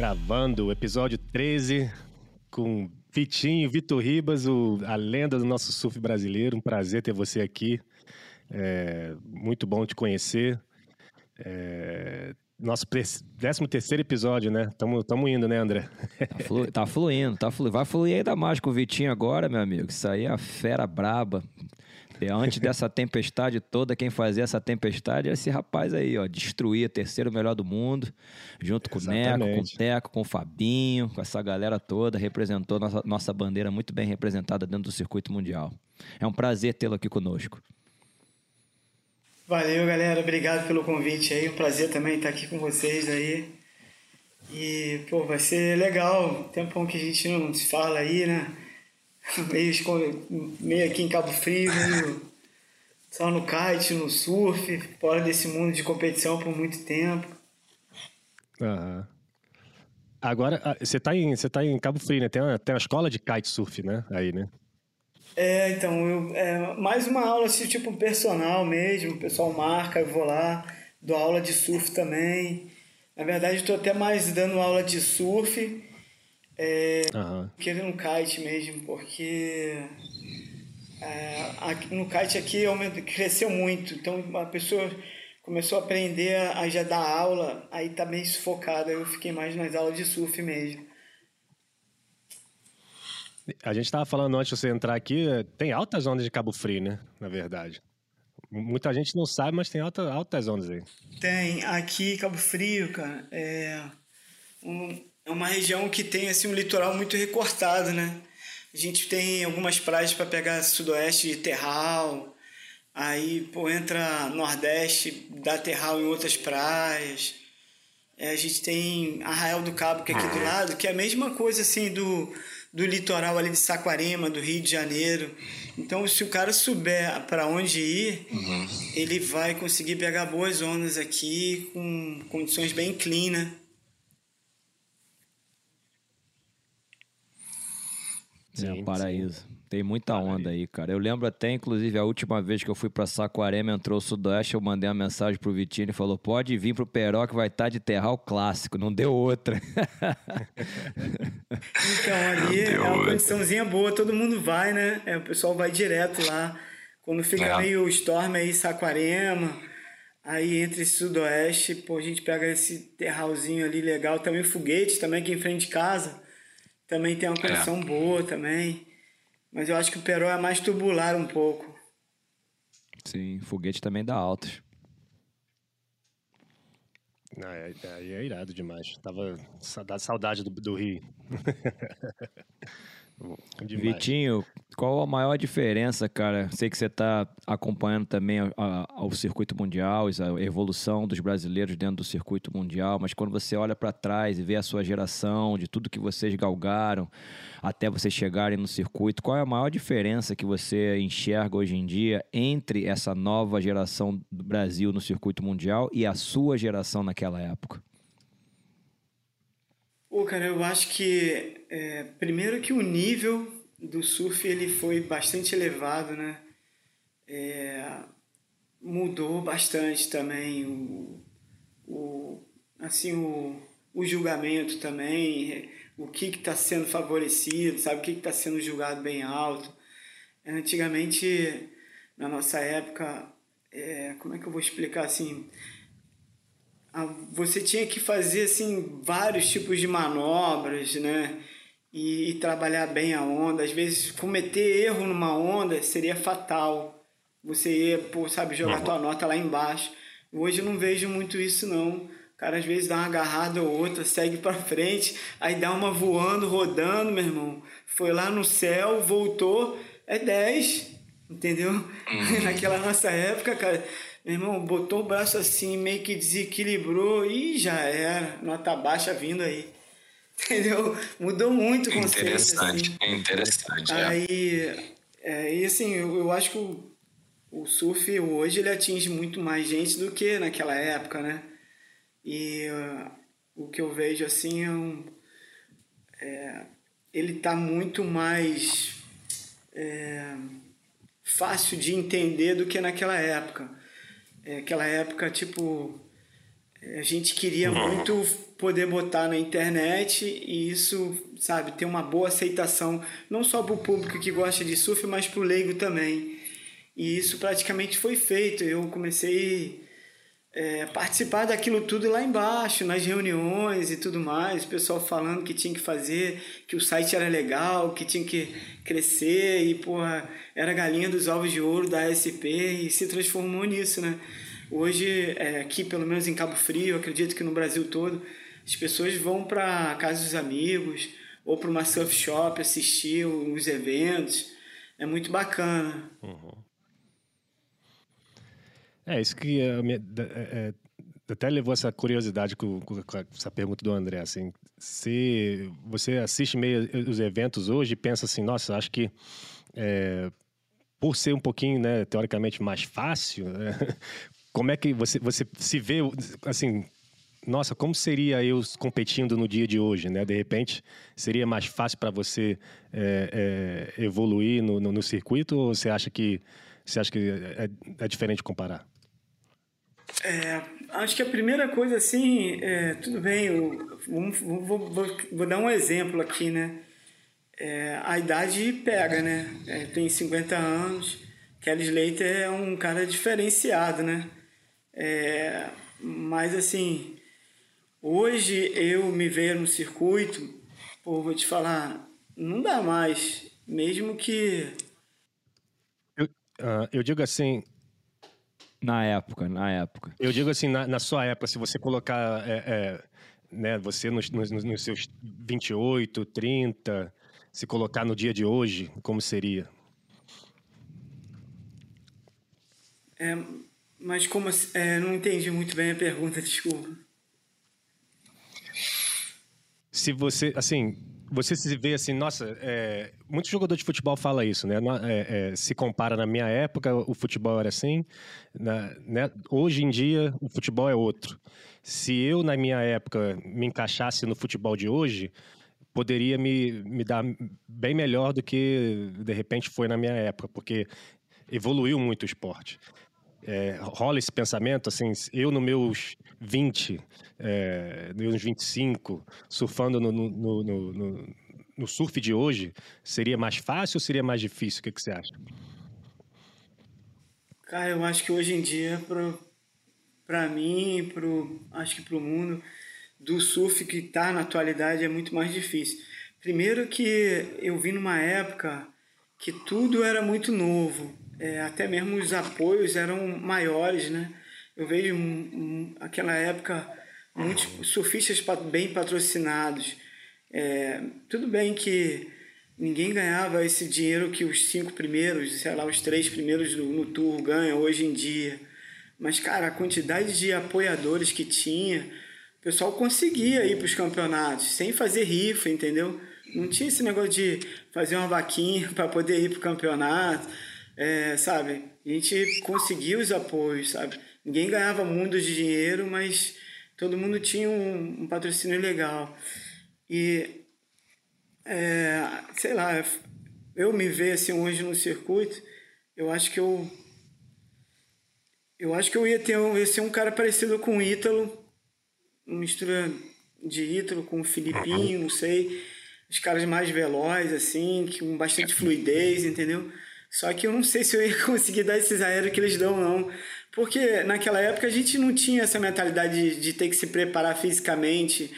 Gravando o episódio 13 com Vitinho, Vitor Ribas, o, a lenda do nosso surf brasileiro. Um prazer ter você aqui. É, muito bom te conhecer. É, nosso 13 terceiro episódio, né? Tamo, tamo indo, né, André? Tá, flu, tá fluindo, tá fluindo. Vai fluir ainda mais com o Vitinho agora, meu amigo. Isso aí é a fera braba. Antes dessa tempestade toda, quem fazia essa tempestade é esse rapaz aí, ó. Destruía terceiro melhor do mundo, junto com Exatamente. o Neco, com o Teco, com o Fabinho, com essa galera toda, representou nossa, nossa bandeira muito bem representada dentro do circuito mundial. É um prazer tê-lo aqui conosco. Valeu, galera. Obrigado pelo convite aí. Um prazer também estar aqui com vocês aí. E, pô, vai ser legal. Tempão que a gente não se fala aí, né? Meio, meio aqui em Cabo Frio, meio só no kite, no surf, fora desse mundo de competição por muito tempo. Aham. Agora, ah, você está em, você tá em Cabo Frio, né? Tem uma, tem uma escola de kitesurf, né? Aí, né? É, então, eu, é, mais uma aula assim, tipo personal mesmo, o pessoal marca, eu vou lá, dou aula de surf também. Na verdade, estou até mais dando aula de surf é, uhum. querendo um kite mesmo, porque é, no kite aqui cresceu muito, então a pessoa começou a aprender a, a já dar aula, aí tá meio sufocada, eu fiquei mais nas aulas de surf mesmo. A gente estava falando antes de você entrar aqui, tem altas ondas de Cabo Frio, né? Na verdade. Muita gente não sabe, mas tem alta, altas ondas aí. Tem. Aqui, Cabo Frio, cara, é, um, é uma região que tem assim, um litoral muito recortado, né? A gente tem algumas praias para pegar sudoeste de terral, aí pô, entra nordeste, dá terral em outras praias. É, a gente tem Arraial do Cabo, que é aqui do lado, que é a mesma coisa assim do do litoral ali de Saquarema, do Rio de Janeiro. Então, se o cara souber para onde ir, uhum. ele vai conseguir pegar boas ondas aqui com condições bem clean, né? Sim, é um paraíso. Sim. Tem muita onda aí, cara. Eu lembro até, inclusive, a última vez que eu fui pra Saquarema, entrou o Sudoeste, eu mandei uma mensagem pro Vitinho e falou: pode vir pro Peró que vai estar tá de terral clássico. Não deu outra. então, ali é uma condiçãozinha boa, todo mundo vai, né? É, o pessoal vai direto lá. Quando fica é. meio storm aí, Saquarema, aí entre Sudoeste, pô, a gente pega esse terralzinho ali legal. Também foguete, também aqui em frente de casa. Também tem uma é. condição é. boa também. Mas eu acho que o Peró é mais tubular um pouco. Sim, foguete também dá altas. Aí é, é, é irado demais. Tava saudade do, do Rio. Demais. Vitinho, qual a maior diferença, cara? Sei que você está acompanhando também a, a, o circuito mundial, a evolução dos brasileiros dentro do circuito mundial, mas quando você olha para trás e vê a sua geração, de tudo que vocês galgaram até vocês chegarem no circuito, qual é a maior diferença que você enxerga hoje em dia entre essa nova geração do Brasil no circuito mundial e a sua geração naquela época? Pô, cara, eu acho que é, primeiro que o nível do surf ele foi bastante elevado, né? É, mudou bastante também o, o assim o, o julgamento também, o que está sendo favorecido, sabe o que está sendo julgado bem alto. Antigamente, na nossa época, é, como é que eu vou explicar assim? Você tinha que fazer assim vários tipos de manobras, né? E, e, trabalhar bem a onda. Às vezes cometer erro numa onda seria fatal. Você ia, pô, sabe, jogar uhum. tua nota lá embaixo. Hoje eu não vejo muito isso não. O cara às vezes dá uma agarrada ou outra, segue para frente, aí dá uma voando, rodando, meu irmão. Foi lá no céu, voltou, é 10, entendeu? Uhum. Naquela nossa época, cara, meu irmão, botou o braço assim, meio que desequilibrou e já era. Nota baixa vindo aí. Entendeu? Mudou muito o conceito. Interessante, assim. interessante. É. Aí, é, e assim, eu, eu acho que o, o surf hoje ele atinge muito mais gente do que naquela época, né? E uh, o que eu vejo assim é um. É, ele está muito mais é, fácil de entender do que naquela época. É, aquela época, tipo, a gente queria muito poder botar na internet e isso, sabe, ter uma boa aceitação, não só para o público que gosta de surf, mas para o leigo também. E isso praticamente foi feito. Eu comecei é, participar daquilo tudo lá embaixo, nas reuniões e tudo mais, o pessoal falando que tinha que fazer, que o site era legal, que tinha que crescer e, porra, era a galinha dos ovos de ouro da ASP e se transformou nisso, né? Hoje, é, aqui, pelo menos em Cabo Frio, acredito que no Brasil todo, as pessoas vão para casa dos amigos ou para uma surf shop assistir os eventos. É muito bacana. Uhum. É, isso que é, é, até levou essa curiosidade com, com, essa pergunta do André, assim, se você assiste meio os eventos hoje e pensa assim, nossa, acho que é, por ser um pouquinho, né, teoricamente mais fácil, né, como é que você, você se vê, assim, nossa, como seria eu competindo no dia de hoje, né? De repente, seria mais fácil para você é, é, evoluir no, no, no, circuito ou você acha que você acha que é, é diferente comparar? É, acho que a primeira coisa, assim, é, tudo bem, eu, vou, vou, vou, dar um exemplo aqui, né? É, a idade pega, né? É, tem 50 anos, Kelly Slater é um cara diferenciado, né? É, mas, assim, hoje eu me ver no circuito, pô, vou te falar, não dá mais, mesmo que... Eu, eu digo assim, na época, na época. Eu digo assim, na, na sua época, se você colocar é, é, né, você nos, nos, nos, seus 28, 30, se colocar no dia de hoje, como seria? É, mas como é, não entendi muito bem a pergunta, desculpa. Se você, assim, você se vê assim, nossa, é, muito jogador de futebol fala isso, né? É, é, se compara na minha época, o futebol era assim, na, né? hoje em dia o futebol é outro. Se eu, na minha época, me encaixasse no futebol de hoje, poderia me, me dar bem melhor do que de repente foi na minha época, porque evoluiu muito o esporte é, rola esse pensamento, assim, eu nos meus 20, é, meus 25, surfando no, no, no, no, no surf de hoje, seria mais fácil ou seria mais difícil? O que, que você acha? Cara, eu acho que hoje em dia, pro, pra mim, pro, acho que pro mundo, do surf que tá na atualidade é muito mais difícil. Primeiro que eu vi numa época que tudo era muito novo é, até mesmo os apoios eram maiores, né? Eu vejo um, aquela época muitos surfistas bem patrocinados. É, tudo bem que ninguém ganhava esse dinheiro que os cinco primeiros, sei lá, os três primeiros no, no tour ganham hoje em dia. Mas, cara, a quantidade de apoiadores que tinha, o pessoal conseguia ir para os campeonatos sem fazer rifa, entendeu? Não tinha esse negócio de fazer uma vaquinha para poder ir para o campeonato é, sabe? A gente conseguiu os apoios, sabe? Ninguém ganhava muito de dinheiro, mas todo mundo tinha um, um patrocínio legal. E, é, sei lá, eu me ver assim hoje no circuito, eu acho que eu. Eu acho que eu ia, ter, eu ia ser um cara parecido com o Ítalo, uma mistura de Ítalo com o Filipinho, não sei. Os caras mais velozes, assim, com bastante fluidez, entendeu? Só que eu não sei se eu ia conseguir dar esses aéreos que eles dão, não. Porque naquela época a gente não tinha essa mentalidade de, de ter que se preparar fisicamente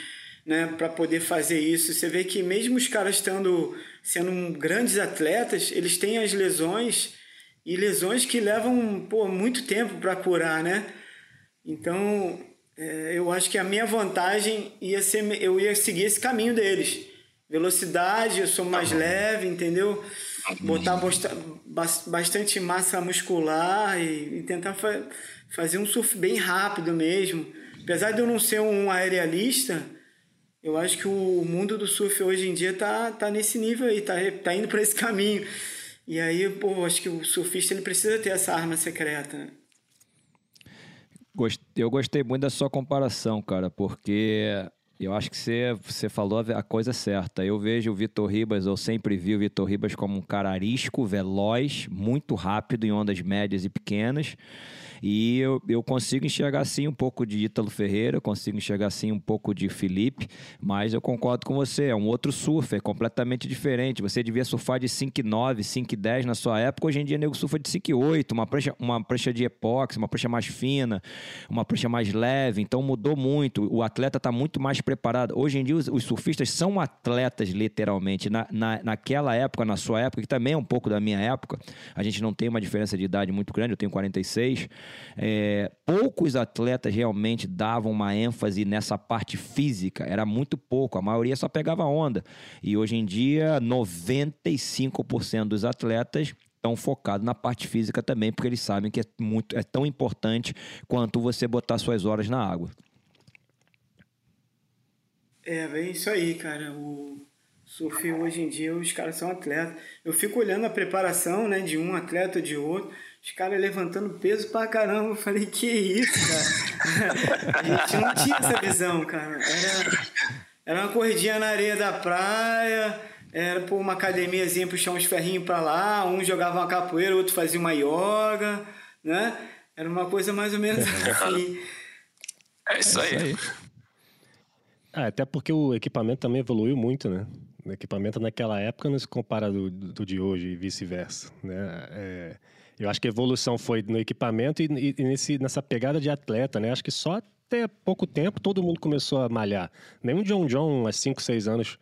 né, para poder fazer isso. Você vê que mesmo os caras estando sendo grandes atletas, eles têm as lesões e lesões que levam pô, muito tempo para curar, né? Então, é, eu acho que a minha vantagem ia ser eu ia seguir esse caminho deles. Velocidade, eu sou mais leve, entendeu? Botar bastante massa muscular e, e tentar fa fazer um surf bem rápido mesmo. Apesar de eu não ser um aerialista, eu acho que o mundo do surf hoje em dia tá, tá nesse nível aí, tá, tá indo para esse caminho. E aí, pô, acho que o surfista ele precisa ter essa arma secreta. Eu gostei muito da sua comparação, cara, porque eu acho que você, você falou a coisa certa. Eu vejo o Vitor Ribas, eu sempre vi o Vitor Ribas como um cara arisco, veloz, muito rápido em ondas médias e pequenas. E eu, eu consigo enxergar sim um pouco de Ítalo Ferreira, consigo enxergar sim um pouco de Felipe, mas eu concordo com você, é um outro surf, é completamente diferente. Você devia surfar de 5,9, 5,10 na sua época, hoje em dia nego surfa de 5,8, uma prancha, uma prancha de epóxi, uma prancha mais fina, uma prancha mais leve, então mudou muito. O atleta está muito mais preparado. Hoje em dia os, os surfistas são atletas, literalmente. Na, na, naquela época, na sua época, que também é um pouco da minha época, a gente não tem uma diferença de idade muito grande, eu tenho 46. É, poucos atletas realmente davam uma ênfase nessa parte física, era muito pouco, a maioria só pegava onda. E hoje em dia, 95% dos atletas estão focados na parte física também, porque eles sabem que é, muito, é tão importante quanto você botar suas horas na água. É, é isso aí, cara. O surf hoje em dia, os caras são atletas. Eu fico olhando a preparação né, de um atleta ou de outro, os caras levantando peso pra caramba. Eu falei, que isso, cara? a gente não tinha essa visão, cara. Era, era uma corridinha na areia da praia, era por uma academiazinha puxar uns ferrinhos pra lá, um jogava uma capoeira, outro fazia uma yoga, né? Era uma coisa mais ou menos assim. É isso aí. É isso aí. Ah, até porque o equipamento também evoluiu muito, né? O equipamento naquela época não se compara do, do de hoje e vice-versa, né? É, eu acho que a evolução foi no equipamento e, e nesse, nessa pegada de atleta, né? Acho que só até pouco tempo todo mundo começou a malhar. O John John, há 5, 6 anos,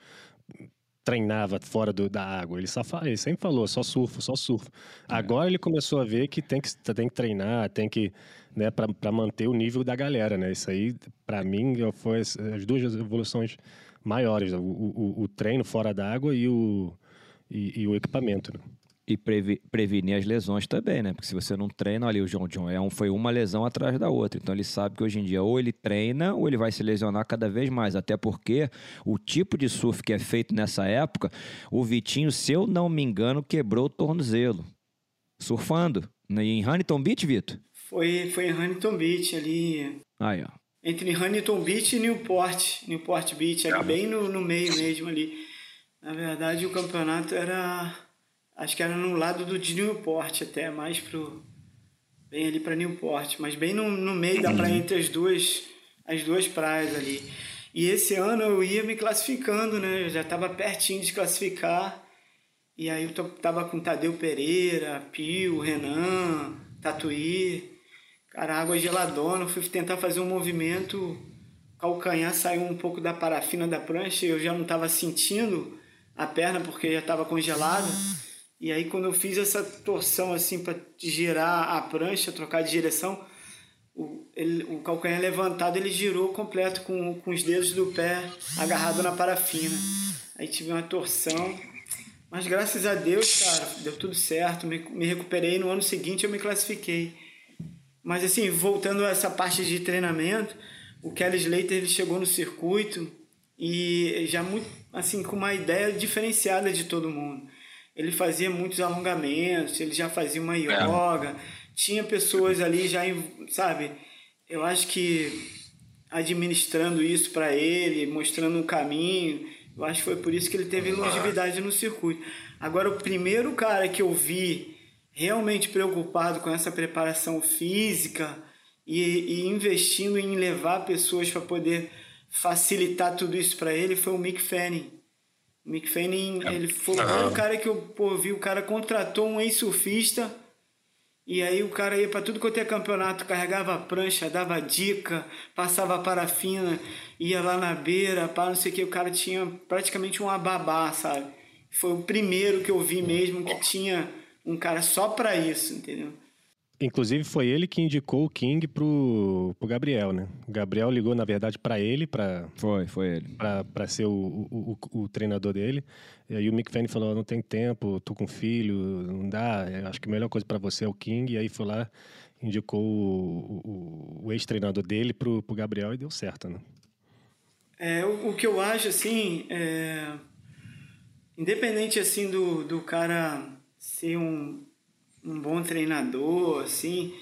treinava fora do, da água. Ele, só, ele sempre falou, só surfo, só surfo. É. Agora ele começou a ver que tem que, tem que treinar, tem que, né, para manter o nível da galera, né? Isso aí, para mim, foi as, as, duas evoluções maiores, o, o, o treino fora da água e o, e, e o equipamento, né? E previ, prevenir as lesões também, né? Porque se você não treina, ali o João John é um, foi uma lesão atrás da outra. Então ele sabe que hoje em dia ou ele treina ou ele vai se lesionar cada vez mais. Até porque o tipo de surf que é feito nessa época, o Vitinho, se eu não me engano, quebrou o tornozelo. Surfando. Né? Em Huntington Beach, Vitor? Foi, foi em Huntington Beach ali. Aí, ó. Entre Huntington Beach e Newport. Newport Beach, ali bem no, no meio mesmo ali. Na verdade, o campeonato era Acho que era no lado do de Newport até, mais pro. Bem ali para Newport, mas bem no, no meio da praia, entre as duas, as duas praias ali. E esse ano eu ia me classificando, né? Eu já estava pertinho de classificar. E aí eu tava com Tadeu Pereira, Pio, Renan, Tatuí. Cara, água geladona. Eu fui tentar fazer um movimento. Calcanhar saiu um pouco da parafina da prancha. Eu já não estava sentindo a perna porque já estava congelado. E aí quando eu fiz essa torção assim para girar a prancha, trocar de direção, o, ele, o calcanhar levantado ele girou completo com, com os dedos do pé agarrado na parafina. Aí tive uma torção, mas graças a Deus, cara, deu tudo certo, me, me recuperei. No ano seguinte eu me classifiquei. Mas assim, voltando a essa parte de treinamento, o Kelly Slater ele chegou no circuito e já muito assim com uma ideia diferenciada de todo mundo ele fazia muitos alongamentos, ele já fazia uma é. yoga, é. tinha pessoas ali já, sabe? Eu acho que administrando isso para ele, mostrando um caminho, eu acho que foi por isso que ele teve longevidade no circuito. Agora, o primeiro cara que eu vi realmente preocupado com essa preparação física e, e investindo em levar pessoas para poder facilitar tudo isso para ele foi o Mick Fanning. Mick Fanning, é. ele foi uhum. o cara que eu pô, vi, o cara contratou um ex-surfista e aí o cara ia para tudo quanto é campeonato, carregava a prancha, dava dica, passava parafina, ia lá na beira, pá, não sei o que, o cara tinha praticamente um ababá, sabe? Foi o primeiro que eu vi mesmo que tinha um cara só para isso, entendeu? Inclusive foi ele que indicou o King pro, pro Gabriel, né? O Gabriel ligou, na verdade, para ele, para Foi, foi ele. Para ser o, o, o, o, treinador dele. E aí o Mick Fanning falou: não tem tempo, tô com filho, não dá. Acho que a melhor coisa para você é o King. E aí foi lá, indicou o, o ex-treinador dele pro, pro Gabriel e deu certo, né? É, o, o que eu acho, assim, é... independente, assim, do, do cara ser um um bom treinador, assim.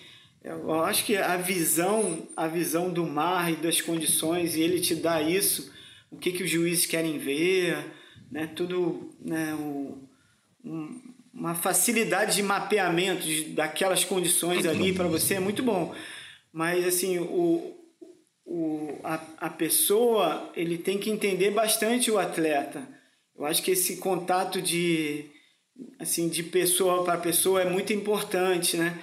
Eu acho que a visão, a visão do mar e das condições, e ele te dá isso, o que, que os juízes querem ver, né? Tudo, né? O, um, uma facilidade de mapeamento de, daquelas condições ali para você é muito bom. Mas, assim, o, o, a, a pessoa ele tem que entender bastante o atleta. Eu acho que esse contato de, assim, de pessoa para pessoa é muito importante, né?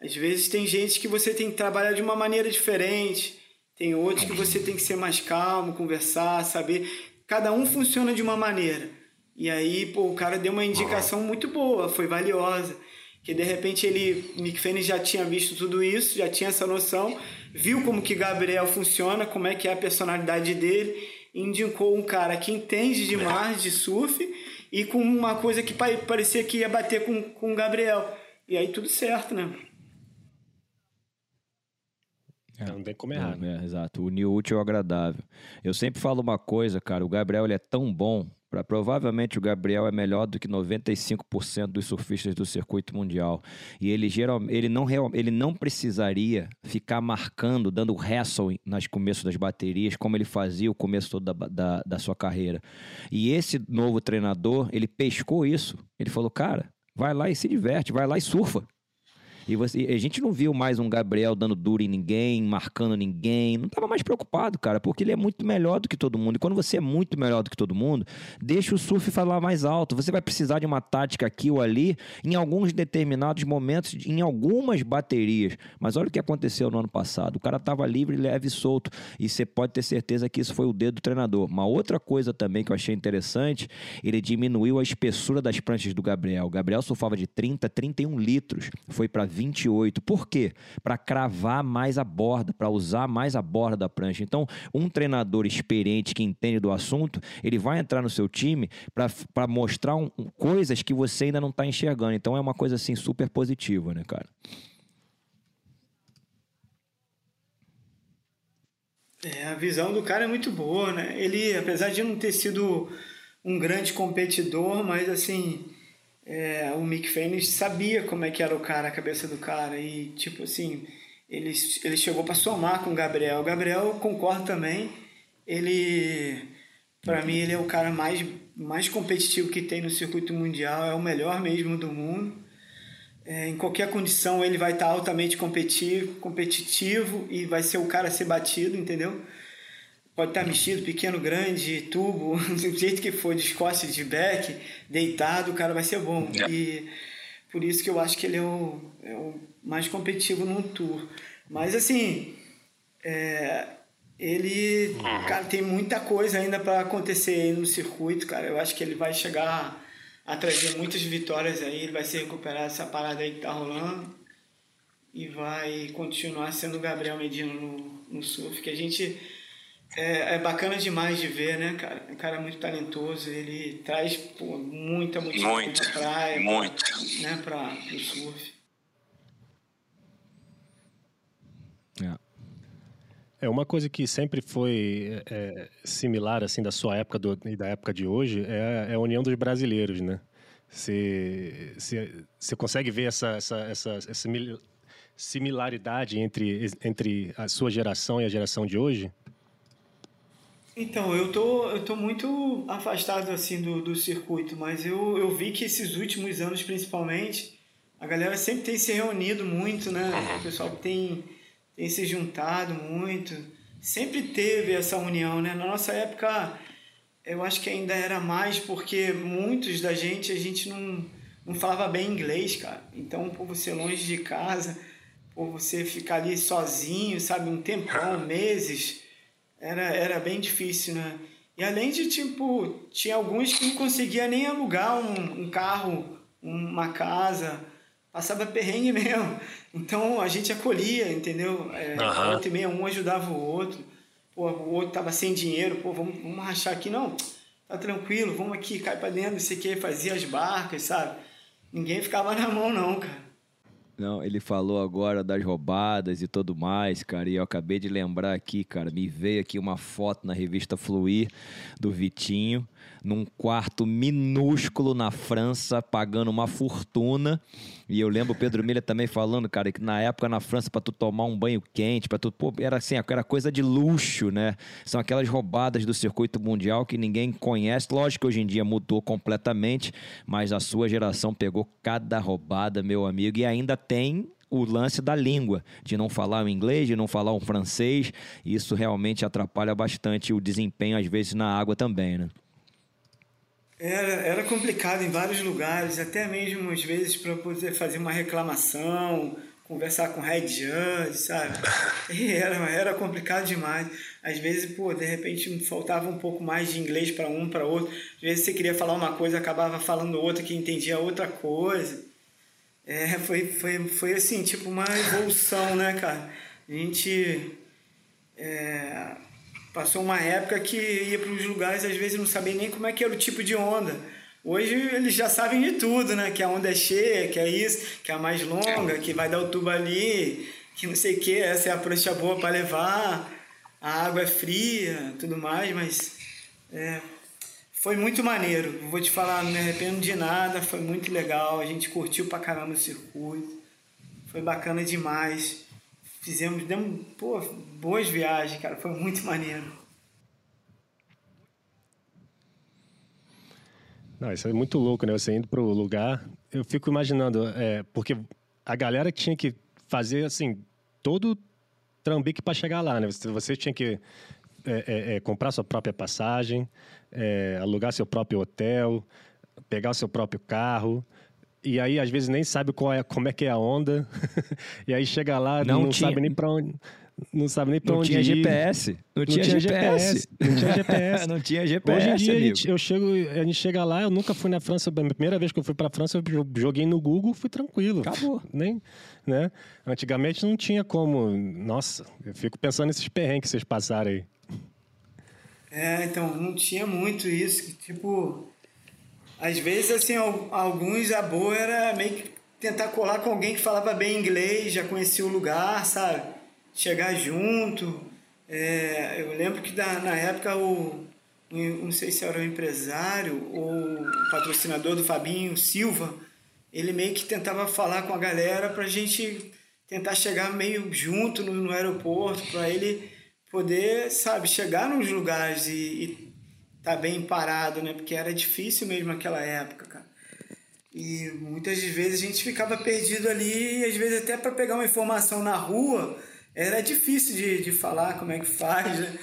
Às vezes tem gente que você tem que trabalhar de uma maneira diferente, tem outros que você tem que ser mais calmo, conversar, saber. Cada um funciona de uma maneira. E aí, pô, o cara deu uma indicação muito boa, foi valiosa. Que de repente ele, Nick Fênix já tinha visto tudo isso, já tinha essa noção, viu como que Gabriel funciona, como é que é a personalidade dele, indicou um cara que entende demais de surf e com uma coisa que parecia que ia bater com, com o Gabriel. E aí tudo certo, né? É, não tem como errar. É, é, exato. O new útil é agradável. Eu sempre falo uma coisa, cara. O Gabriel ele é tão bom. Pra, provavelmente o Gabriel é melhor do que 95% dos surfistas do circuito mundial. E ele, geral, ele, não, ele não precisaria ficar marcando, dando wrestle nas começos das baterias, como ele fazia o começo todo da, da, da sua carreira. E esse novo treinador, ele pescou isso. Ele falou, cara, vai lá e se diverte, vai lá e surfa. E você, a gente não viu mais um Gabriel dando duro em ninguém, marcando ninguém. Não estava mais preocupado, cara, porque ele é muito melhor do que todo mundo. E quando você é muito melhor do que todo mundo, deixa o surf falar mais alto. Você vai precisar de uma tática aqui ou ali, em alguns determinados momentos, em algumas baterias. Mas olha o que aconteceu no ano passado. O cara estava livre, leve e solto. E você pode ter certeza que isso foi o dedo do treinador. Uma outra coisa também que eu achei interessante, ele diminuiu a espessura das pranchas do Gabriel. O Gabriel surfava de 30, 31 litros. Foi para 28. Por quê? Para cravar mais a borda, para usar mais a borda da prancha. Então, um treinador experiente que entende do assunto, ele vai entrar no seu time para mostrar um, coisas que você ainda não está enxergando. Então, é uma coisa assim super positiva, né, cara? É, a visão do cara é muito boa, né? Ele, apesar de não ter sido um grande competidor, mas assim, é, o Mick Fanning sabia como é que era o cara, a cabeça do cara. E, tipo assim, ele, ele chegou para somar com o Gabriel. O Gabriel concorda também. Ele, para mim, ele é o cara mais, mais competitivo que tem no circuito mundial. É o melhor mesmo do mundo. É, em qualquer condição, ele vai estar altamente competitivo, competitivo e vai ser o cara a ser batido, entendeu? Pode estar mexido, pequeno, grande, tubo, do jeito que for, de Scott, de back, deitado, o cara vai ser bom. É. E por isso que eu acho que ele é o, é o mais competitivo no tour. Mas assim, é, ele uhum. cara, tem muita coisa ainda para acontecer aí no circuito, cara. Eu acho que ele vai chegar a trazer muitas vitórias aí, ele vai se recuperar essa parada aí que tá rolando e vai continuar sendo o Gabriel Medina no, no surf, que a gente é, é, bacana demais de ver, né, cara? Um cara muito talentoso, ele traz pô, muita motivação muito, pra praia, muito. Pra, né, pra, pro surf. É. é uma coisa que sempre foi é, similar assim da sua época do, e da época de hoje é, é a união dos brasileiros, né? Você, você, consegue ver essa, essa, essa, essa similaridade entre, entre a sua geração e a geração de hoje? Então, eu tô, eu tô muito afastado assim do, do circuito, mas eu, eu vi que esses últimos anos, principalmente, a galera sempre tem se reunido muito, né? O pessoal tem, tem se juntado muito. Sempre teve essa união, né? Na nossa época, eu acho que ainda era mais porque muitos da gente, a gente não, não falava bem inglês, cara. Então, por você longe de casa, por você ficar ali sozinho, sabe, um tempão, meses era, era bem difícil, né? E além de, tipo, tinha alguns que não conseguia nem alugar um, um carro, uma casa, passava perrengue mesmo. Então a gente acolhia, entendeu? É, uhum. Outro e meia, um ajudava o outro. Pô, o outro tava sem dinheiro, pô, vamos, vamos rachar aqui, não, tá tranquilo, vamos aqui, cai pra dentro, não sei o que, fazia as barcas, sabe? Ninguém ficava na mão, não, cara. Não, ele falou agora das roubadas e tudo mais, cara. E eu acabei de lembrar aqui, cara. Me veio aqui uma foto na revista Fluir do Vitinho, num quarto minúsculo na França, pagando uma fortuna. E eu lembro o Pedro Milha também falando, cara, que na época na França, para tu tomar um banho quente, para tu. Pô, era assim, era coisa de luxo, né? São aquelas roubadas do circuito mundial que ninguém conhece. Lógico que hoje em dia mudou completamente, mas a sua geração pegou cada roubada, meu amigo, e ainda tem o lance da língua, de não falar o inglês, de não falar o francês. Isso realmente atrapalha bastante o desempenho, às vezes, na água também, né? Era, era complicado em vários lugares, até mesmo às vezes para poder fazer uma reclamação, conversar com o head judge, sabe? E era, era complicado demais. Às vezes, pô, de repente faltava um pouco mais de inglês para um, para outro. Às vezes você queria falar uma coisa, acabava falando outra que entendia outra coisa. É, foi, foi, foi assim, tipo uma evolução, né, cara? A gente é, passou uma época que ia para os lugares, às vezes não sabia nem como é que era o tipo de onda. Hoje eles já sabem de tudo, né? Que a onda é cheia, que é isso, que é a mais longa, que vai dar o tubo ali, que não sei o que, essa é a prancha boa para levar, a água é fria, tudo mais, mas é, foi muito maneiro. Vou te falar, não me arrependo de nada, foi muito legal. A gente curtiu pra caramba o circuito. Foi bacana demais. Fizemos, demos, pô, boas viagens, cara. Foi muito maneiro. Não, isso é muito louco, né? Você indo pro lugar. Eu fico imaginando, é, porque a galera tinha que fazer, assim, todo trambique para chegar lá, né? Você, você tinha que é, é, é, comprar sua própria passagem, é, alugar seu próprio hotel, pegar seu próprio carro. E aí, às vezes, nem sabe qual é, como é que é a onda. e aí chega lá, não, não tinha... sabe nem para onde. Não sabe nem para onde tinha ir. GPS. Não, não tinha, tinha GPS. Não tinha GPS. não tinha GPS. Hoje em dia, amigo. eu chego, a gente chega lá, eu nunca fui na França. A primeira vez que eu fui para a França, eu joguei no Google, fui tranquilo. Acabou. Nem, né? Antigamente não tinha como. Nossa, eu fico pensando nesses perrengues que vocês passaram aí. É, então, não tinha muito isso, que, tipo, às vezes, assim, alguns, a boa era meio que tentar colar com alguém que falava bem inglês, já conhecia o lugar, sabe? Chegar junto. É, eu lembro que da, na época o, não sei se era o empresário ou o patrocinador do Fabinho Silva, ele meio que tentava falar com a galera pra gente tentar chegar meio junto no, no aeroporto, para ele poder, sabe, chegar nos lugares e, e tá bem parado, né? Porque era difícil mesmo naquela época, cara. E muitas vezes a gente ficava perdido ali, e às vezes até para pegar uma informação na rua, era difícil de, de falar como é que faz, né?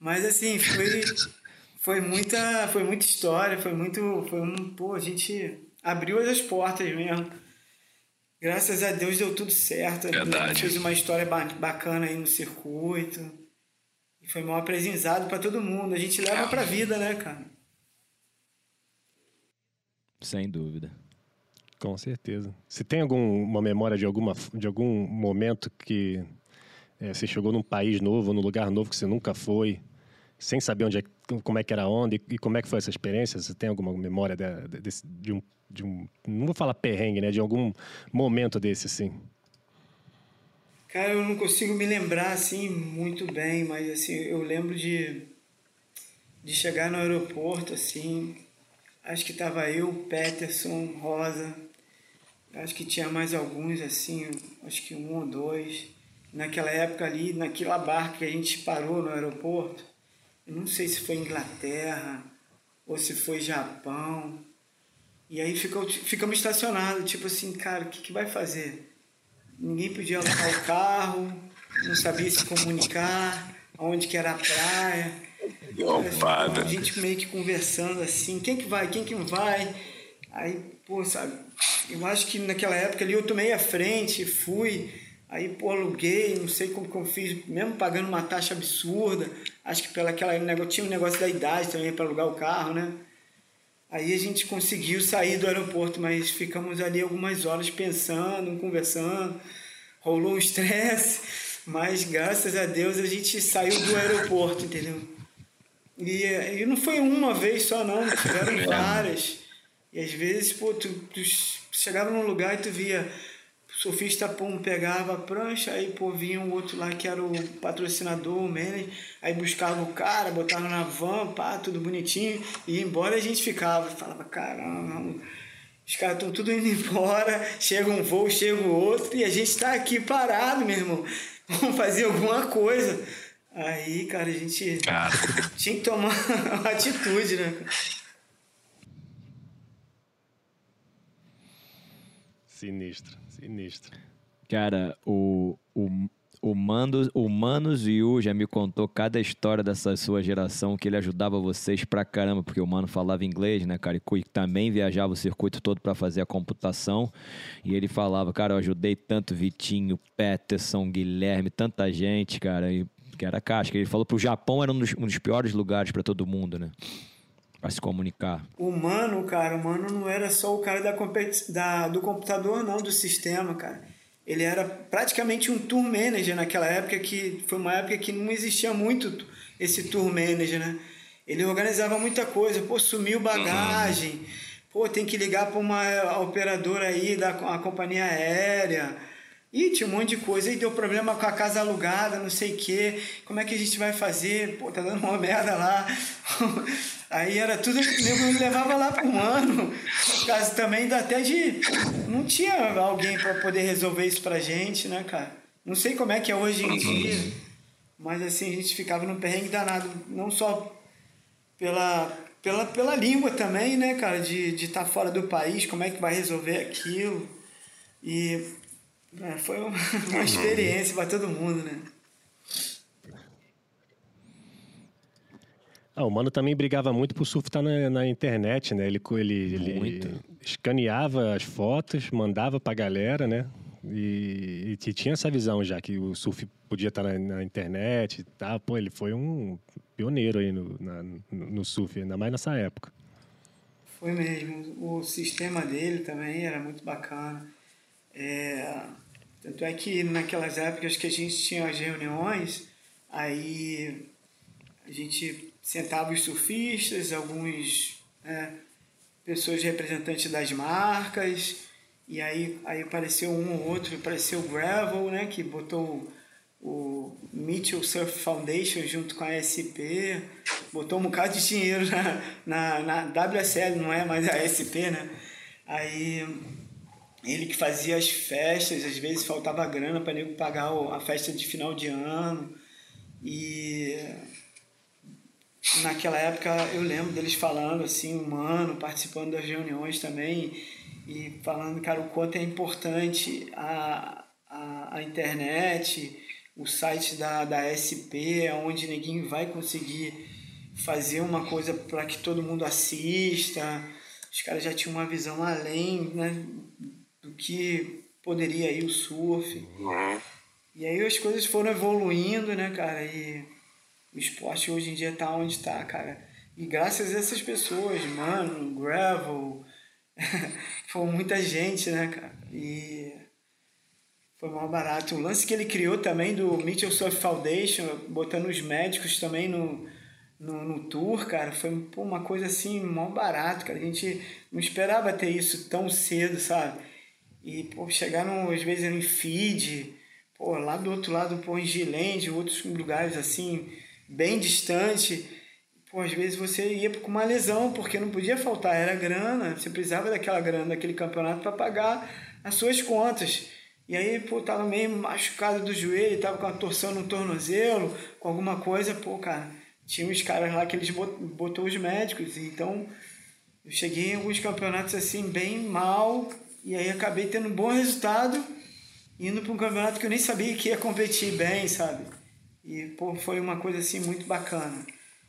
Mas assim, foi, foi, muita, foi muita história, foi muito. Foi um, pô, a gente abriu as portas mesmo. Graças a Deus deu tudo certo. Verdade. A gente fez uma história bacana aí no circuito. E foi um aprendizado para todo mundo. A gente leva para a vida, né, cara? Sem dúvida. Com certeza. Você tem alguma memória de, alguma, de algum momento que é, você chegou num país novo, num lugar novo que você nunca foi, sem saber onde é, como é que era a onda e, e como é que foi essa experiência? Você tem alguma memória de, de, de, um, de um... Não vou falar perrengue, né? De algum momento desse, assim. Cara, eu não consigo me lembrar assim muito bem, mas assim, eu lembro de, de chegar no aeroporto assim, acho que tava eu, Peterson, Rosa, acho que tinha mais alguns assim, acho que um ou dois. Naquela época ali, naquela barca que a gente parou no aeroporto, eu não sei se foi Inglaterra ou se foi Japão. E aí ficou, ficamos estacionados, tipo assim, cara, o que, que vai fazer? Ninguém podia alocar o carro, não sabia se comunicar, onde que era a praia. Opada. A gente meio que conversando assim, quem que vai, quem que não vai. Aí, pô, sabe, eu acho que naquela época ali eu tomei a frente, fui, aí, pô, aluguei, não sei como que eu fiz, mesmo pagando uma taxa absurda. Acho que pela aquela tinha um negócio da idade também para alugar o carro, né? Aí a gente conseguiu sair do aeroporto, mas ficamos ali algumas horas pensando, conversando. Rolou um estresse, mas graças a Deus a gente saiu do aeroporto, entendeu? E, e não foi uma vez só, não, tiveram várias. E às vezes, pô, tu, tu chegava num lugar e tu via surfista, pum, pegava a prancha, aí, pô, vinha um outro lá que era o patrocinador, o manager, aí buscava o cara, botava na van, pá, tudo bonitinho, e ia embora a gente ficava. Falava, caramba, os caras estão tudo indo embora, chega um voo, chega o outro, e a gente tá aqui parado, meu irmão. Vamos fazer alguma coisa. Aí, cara, a gente Cara, tinha que tomar uma atitude, né? Sinistro, sinistro. Cara, o, o, o, Mando, o Manos Yu já me contou cada história dessa sua geração que ele ajudava vocês pra caramba, porque o Mano falava inglês, né, cara? E também viajava o circuito todo pra fazer a computação. E ele falava, cara, eu ajudei tanto Vitinho, Peterson, Guilherme, tanta gente, cara. E, que era casca. Ele falou pro Japão era um dos, um dos piores lugares pra todo mundo, né? Pra se comunicar. O mano, cara, o mano não era só o cara da, da, do computador, não, do sistema, cara. Ele era praticamente um tour manager naquela época, que foi uma época que não existia muito esse tour manager, né? Ele organizava muita coisa, pô, sumiu bagagem, pô, tem que ligar para uma operadora aí da a companhia aérea. Ih, tinha um monte de coisa. Aí deu problema com a casa alugada, não sei o quê. Como é que a gente vai fazer? Pô, tá dando uma merda lá. Aí era tudo que me levava lá pro ano. Por causa também até de. Não tinha alguém para poder resolver isso pra gente, né, cara? Não sei como é que é hoje em dia. Mas assim, a gente ficava num perrengue danado. Não só pela, pela, pela língua também, né, cara? De estar de tá fora do país, como é que vai resolver aquilo. E é, foi uma, uma experiência para todo mundo, né? Ah, o Mano também brigava muito pro surf estar na, na internet, né? Ele, ele, ele escaneava as fotos, mandava pra galera, né? E, e tinha essa visão já, que o surf podia estar na, na internet e tal. Pô, ele foi um pioneiro aí no, na- no, no surf, ainda mais nessa época. Foi mesmo. O sistema dele também era muito bacana. É, tanto é que naquelas épocas que a gente tinha as reuniões, aí a gente sentava os surfistas, alguns é, pessoas representantes das marcas, e aí, aí apareceu um ou outro, apareceu o Gravel, né, que botou o Mitchell Surf Foundation junto com a SP, botou um bocado de dinheiro na, na, na WSL, não é mais a SP, né? Aí ele que fazia as festas, às vezes faltava grana para nego pagar a festa de final de ano. E naquela época eu lembro deles falando assim, humano, participando das reuniões também e falando, cara, o quanto é importante a, a, a internet, o site da, da SP, onde ninguém vai conseguir fazer uma coisa para que todo mundo assista. Os caras já tinham uma visão além né, do que poderia ir o surf. E aí as coisas foram evoluindo, né, cara? E o esporte hoje em dia tá onde tá, cara. E graças a essas pessoas, mano, Gravel, foi muita gente, né, cara? E foi mal barato. O lance que ele criou também do Mitchell Surf Foundation, botando os médicos também no, no, no tour, cara, foi pô, uma coisa assim, mal barato, cara. A gente não esperava ter isso tão cedo, sabe? E, pô, chegaram às vezes em feed, pô, lá do outro lado, pô, em Gilende, outros lugares assim, bem distante. Pô, às vezes você ia com uma lesão, porque não podia faltar, era grana, você precisava daquela grana, daquele campeonato para pagar as suas contas. E aí, pô, tava meio machucado do joelho, tava com uma torção no tornozelo, com alguma coisa, pô, cara, tinha uns caras lá que eles bot- botou os médicos, então eu cheguei em alguns campeonatos assim, bem mal, e aí acabei tendo um bom resultado, indo para um campeonato que eu nem sabia que ia competir bem, sabe? E, pô, foi uma coisa assim muito bacana.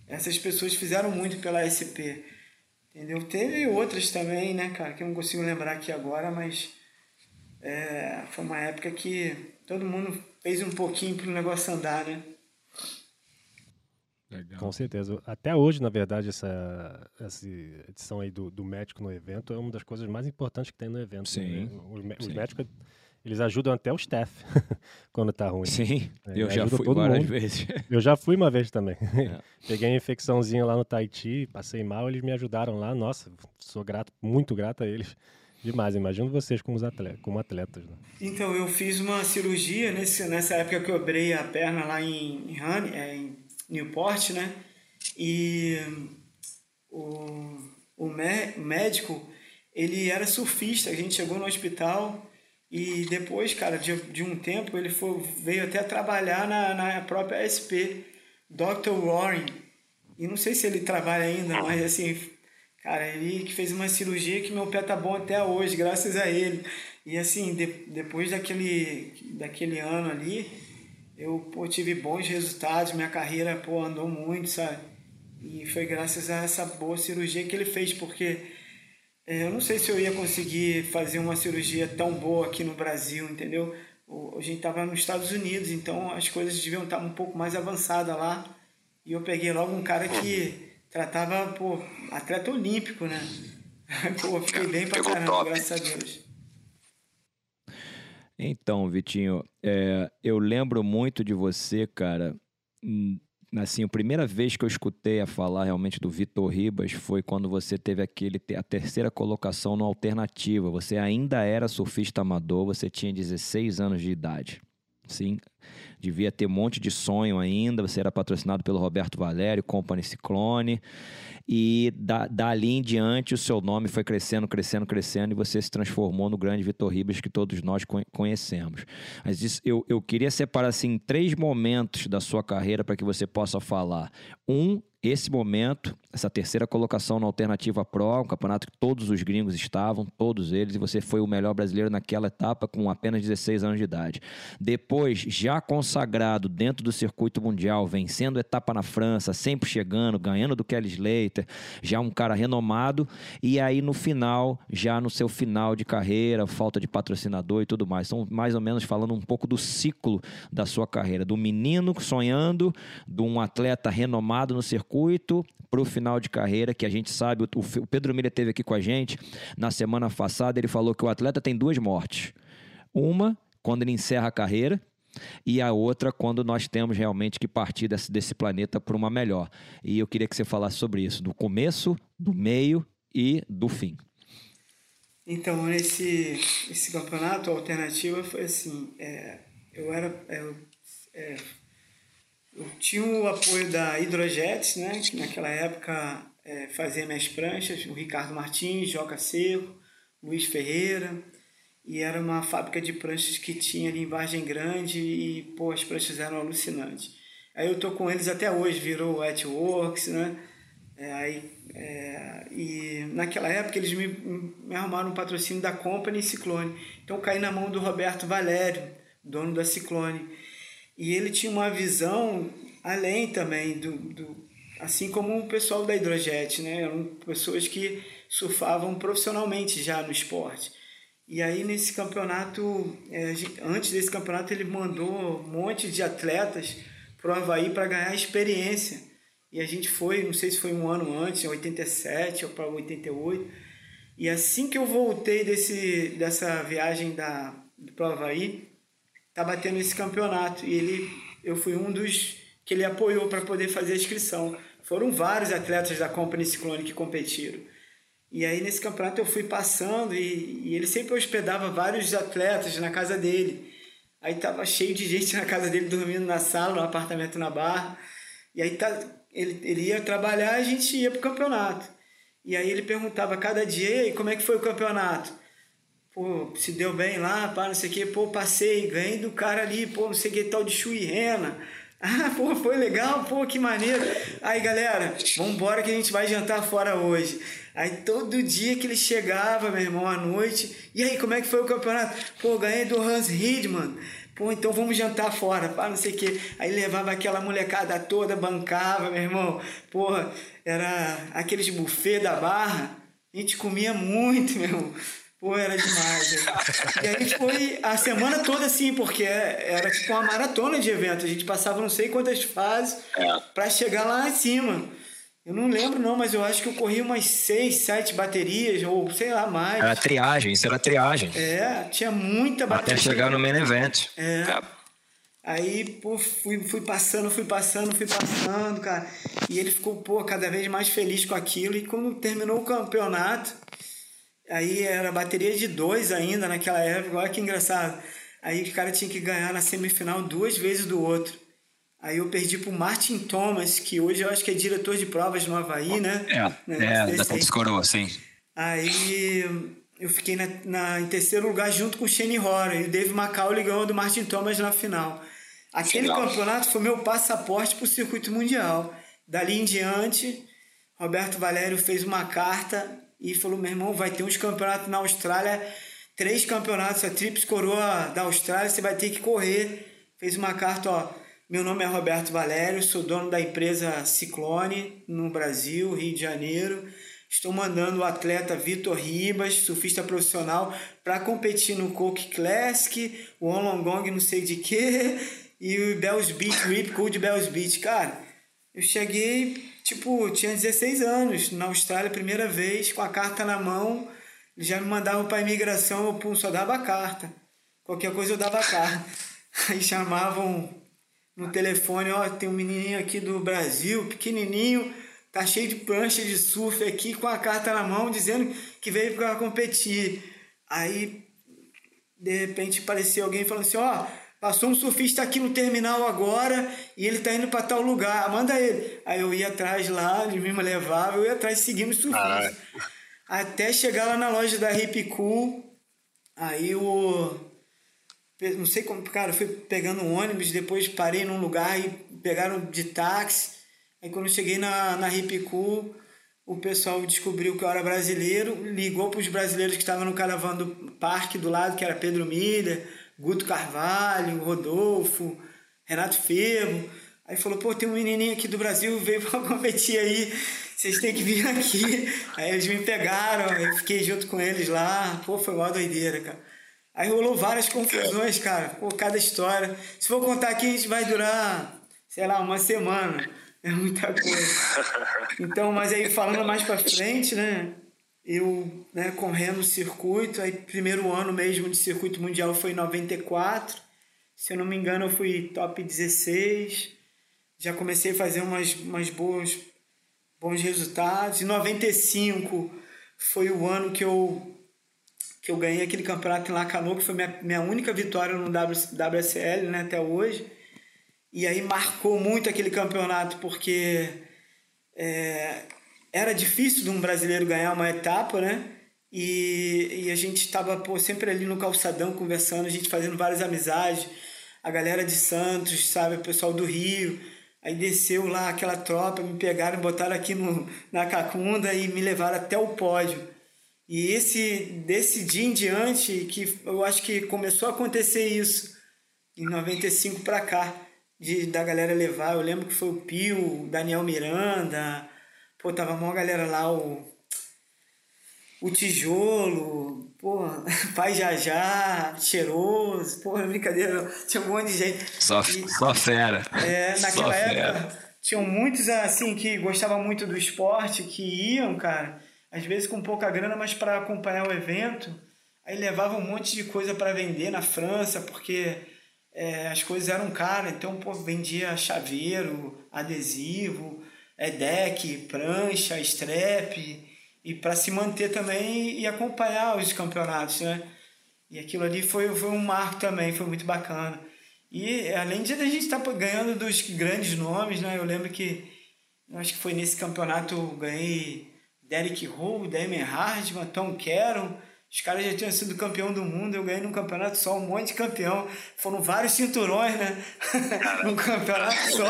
Essas pessoas fizeram muito pela SP, entendeu? Teve outras também, né, cara, que eu não consigo lembrar aqui agora, mas é, foi uma época que todo mundo fez um pouquinho pro negócio andar, né? Legal. Com certeza. Até hoje, na verdade, essa, essa edição aí do, do médico no evento é uma das coisas mais importantes que tem no evento. Sim, né? Os, os sim. médicos, eles ajudam até o staff quando tá ruim. Sim, É, eu já fui todo várias mundo. vezes. Eu já fui uma vez também. É. Peguei uma infecçãozinha lá no Tahiti, passei mal, eles me ajudaram lá. Nossa, sou grato, muito grato a eles. Demais, imagino vocês como, atletas, como atletas. Né? Então, eu fiz uma cirurgia nesse, nessa época que eu quebrei a perna lá em, em, é, em Newport, né? E o, o médico, ele era surfista, a gente chegou no hospital e depois, cara, de, de um tempo, ele foi, veio até trabalhar na, na própria SP, Dr. Warren. E não sei se ele trabalha ainda, mas assim, cara, ele que fez uma cirurgia que meu pé tá bom até hoje, graças a ele. E assim, de, depois daquele, daquele ano ali, eu pô, tive bons resultados, minha carreira pô, andou muito, sabe? E foi graças a essa boa cirurgia que ele fez, porque é, eu não sei se eu ia conseguir fazer uma cirurgia tão boa aqui no Brasil, entendeu? A gente estava nos Estados Unidos, então as coisas deviam estar um pouco mais avançadas lá. E eu peguei logo um cara que tratava, pô, atleta olímpico, né? pô, fiquei bem pra caramba, graças a Deus. Então, Vitinho, é, eu lembro muito de você, cara, assim, a primeira vez que eu escutei a falar realmente do Vitor Ribas foi quando você teve aquele a terceira colocação no Alternativa. Você ainda era surfista amador, você tinha 16 anos de idade. Sim, devia ter um monte de sonho ainda. Você era patrocinado pelo Roberto Valério, Company Ciclone. E da, dali em diante o seu nome foi crescendo, crescendo, crescendo e você se transformou no grande Vitor Ribas que todos nós conhecemos. Mas isso, eu, eu queria separar assim três momentos da sua carreira para que você possa falar. Um esse momento, essa terceira colocação na Alternativa Pro, um campeonato que todos os gringos estavam, todos eles, e você foi o melhor brasileiro naquela etapa com apenas 16 anos de idade. Depois, já consagrado dentro do circuito mundial, vencendo etapa na França, sempre chegando, ganhando do Kelly Slater, já um cara renomado, e aí no final, já no seu final de carreira, falta de patrocinador e tudo mais. São mais ou menos falando um pouco do ciclo da sua carreira, do menino sonhando, de um atleta renomado no circuito para o final de carreira, que a gente sabe, o Pedro Milha teve aqui com a gente na semana passada, ele falou que o atleta tem duas mortes. Uma, quando ele encerra a carreira, e a outra quando nós temos realmente que partir desse, desse planeta para uma melhor. E eu queria que você falasse sobre isso, do começo, do meio e do fim. Então, esse, esse campeonato alternativa foi assim, é, eu era, eu, é, eu tinha o apoio da Hidrojets, né, que naquela época é, fazia minhas pranchas, o Ricardo Martins, Joca Seco, Luiz Ferreira, e era uma fábrica de pranchas que tinha ali em Vargem Grande e, pô, as pranchas eram alucinantes. Aí eu tô com eles até hoje, virou Works, né, é, aí, é, e naquela época eles me, me arrumaram um patrocínio da Company Ciclone, então eu caí na mão do Roberto Valério, dono da Ciclone, e ele tinha uma visão além também do, do assim como o pessoal da Hidrojet, né? Eram pessoas que surfavam profissionalmente já no esporte. E aí nesse campeonato, é, antes desse campeonato, ele mandou um monte de atletas para o Havaí para ganhar experiência. E a gente foi, não sei se foi um ano antes, em 87 ou para 88. E assim que eu voltei desse, dessa viagem da, para o Havaí, estava tendo esse campeonato e ele, eu fui um dos que ele apoiou para poder fazer a inscrição. Foram vários atletas da Company Ciclone que competiram. E aí nesse campeonato eu fui passando e, e ele sempre hospedava vários atletas na casa dele. Aí tava cheio de gente na casa dele dormindo na sala, no apartamento na Barra. E aí tá, ele, ele ia trabalhar a gente ia pro campeonato. E aí ele perguntava cada dia, e como é que foi o campeonato? Pô, se deu bem lá, pá, não sei o que, pô, passei, ganhei do cara ali, pô, não sei o que, tal de Chui Rena. Ah, pô, foi legal, pô, que maneiro. Aí, galera, vambora que a gente vai jantar fora hoje. Aí, todo dia que ele chegava, meu irmão, à noite, e aí, como é que foi o campeonato? Pô, ganhei do Hans Hidman. Pô, então vamos jantar fora, pá, não sei o que. Aí levava aquela molecada toda, bancava, meu irmão. Porra, era aqueles buffet da barra. A gente comia muito, meu irmão. Pô, era demais. E a gente foi a semana toda assim, porque era tipo uma maratona de eventos. A gente passava não sei quantas fases é. para chegar lá em cima. Eu não lembro não, mas eu acho que eu corri umas seis, sete baterias, ou sei lá mais. Era triagem, isso era triagem. É, tinha muita bateria. Até chegar no main event. É. é. Aí, pô, fui, fui passando, fui passando, fui passando, cara. E ele ficou, pô, cada vez mais feliz com aquilo. E quando terminou o campeonato, Aí era bateria de dois ainda naquela época, olha que engraçado. Aí o cara tinha que ganhar na semifinal duas vezes do outro. Aí eu perdi pro Martin Thomas, que hoje eu acho que é diretor de provas no Havaí, né? É, é da Tênis Coroa, sim. Aí eu fiquei na, na, em terceiro lugar junto com o Shane Horan. E o Dave Macaulay ganhou do Martin Thomas na final. Aquele Legal. campeonato foi meu passaporte para o circuito mundial. Dali em diante, Roberto Valério fez uma carta e falou: meu irmão, vai ter uns campeonatos na Austrália, três campeonatos, a Trips Coroa da Austrália, você vai ter que correr. Fez uma carta, ó. Meu nome é Roberto Valério, sou dono da empresa Ciclone no Brasil, Rio de Janeiro. Estou mandando o atleta Vitor Ribas, surfista profissional, para competir no Coke Classic, o Onlongong não sei de quê, e o Bells Beach, Rip Cool de Bells Beach. Cara, eu cheguei, tipo, tinha 16 anos, na Austrália, primeira vez, com a carta na mão, já me mandavam para imigração, eu pum, só dava a carta. Qualquer coisa eu dava a carta. Aí chamavam no telefone, ó, tem um menininho aqui do Brasil, pequenininho, tá cheio de prancha de surf aqui, com a carta na mão, dizendo que veio para competir. Aí, de repente, apareceu alguém falando assim, ó, Passou um surfista aqui no terminal agora e ele tá indo para tal lugar. Manda ele. Aí eu ia atrás lá, ele me levava, eu ia atrás seguindo o surfista. Até chegar lá na loja da Hip Cool. Aí o. Não sei como, cara, fui pegando um ônibus, depois parei num lugar e pegaram de táxi. Aí quando cheguei na, na Hip Cool, o pessoal descobriu que eu era brasileiro, ligou para os brasileiros que estavam no caravana do parque do lado, que era Pedro Milha, Guto Carvalho, Rodolfo, Renato Ferro. Aí falou, pô, tem um menininho aqui do Brasil, veio pra competir aí, vocês têm que vir aqui. Aí eles me pegaram, eu fiquei junto com eles lá. Pô, foi uma doideira, cara. Aí rolou várias confusões, cara. Pô, cada história. Se for contar aqui, a gente vai durar, sei lá, uma semana. É muita coisa. Então, mas aí falando mais pra frente, né? Eu né, correndo o circuito, aí primeiro ano mesmo de circuito mundial foi em 94, se eu não me engano eu fui top 16, já comecei a fazer umas, umas boas, bons resultados, em 95 foi o ano que eu que eu ganhei aquele campeonato em Lacanau, que foi minha, minha única vitória no WSL né, até hoje, e aí marcou muito aquele campeonato, porque é, era difícil de um brasileiro ganhar uma etapa, né? E, e a gente estava sempre ali no calçadão conversando, a gente fazendo várias amizades, a galera de Santos, sabe, o pessoal do Rio. Aí desceu lá aquela tropa, me pegaram, botaram aqui no, na Cacunda e me levaram até o pódio. E esse desse dia em diante que eu acho que começou a acontecer isso em 95 para cá, de da galera levar. Eu lembro que foi o Pio, Daniel Miranda, Pô, tava uma galera lá, o. O tijolo, pô, pai Jajá, cheiroso, pô, brincadeira, tinha um monte de gente. Só, e, só fera. É, naquela só época, fera. tinham muitos assim que gostavam muito do esporte, que iam, cara, às vezes com pouca grana, mas para acompanhar o evento, aí levavam um monte de coisa para vender na França, porque é, as coisas eram caras, então, pô, vendia chaveiro, adesivo, é deck, prancha, strap, e para se manter também e acompanhar os campeonatos, né? E aquilo ali foi, foi um marco também, foi muito bacana. E além de a gente estar tá ganhando dos grandes nomes, né? Eu lembro que, acho que foi nesse campeonato, eu ganhei Derek Rowe, Damien Hardman, Tom Caron, os caras já tinham sido campeão do mundo, eu ganhei num campeonato só, um monte de campeão. Foram vários cinturões, né? num campeonato só.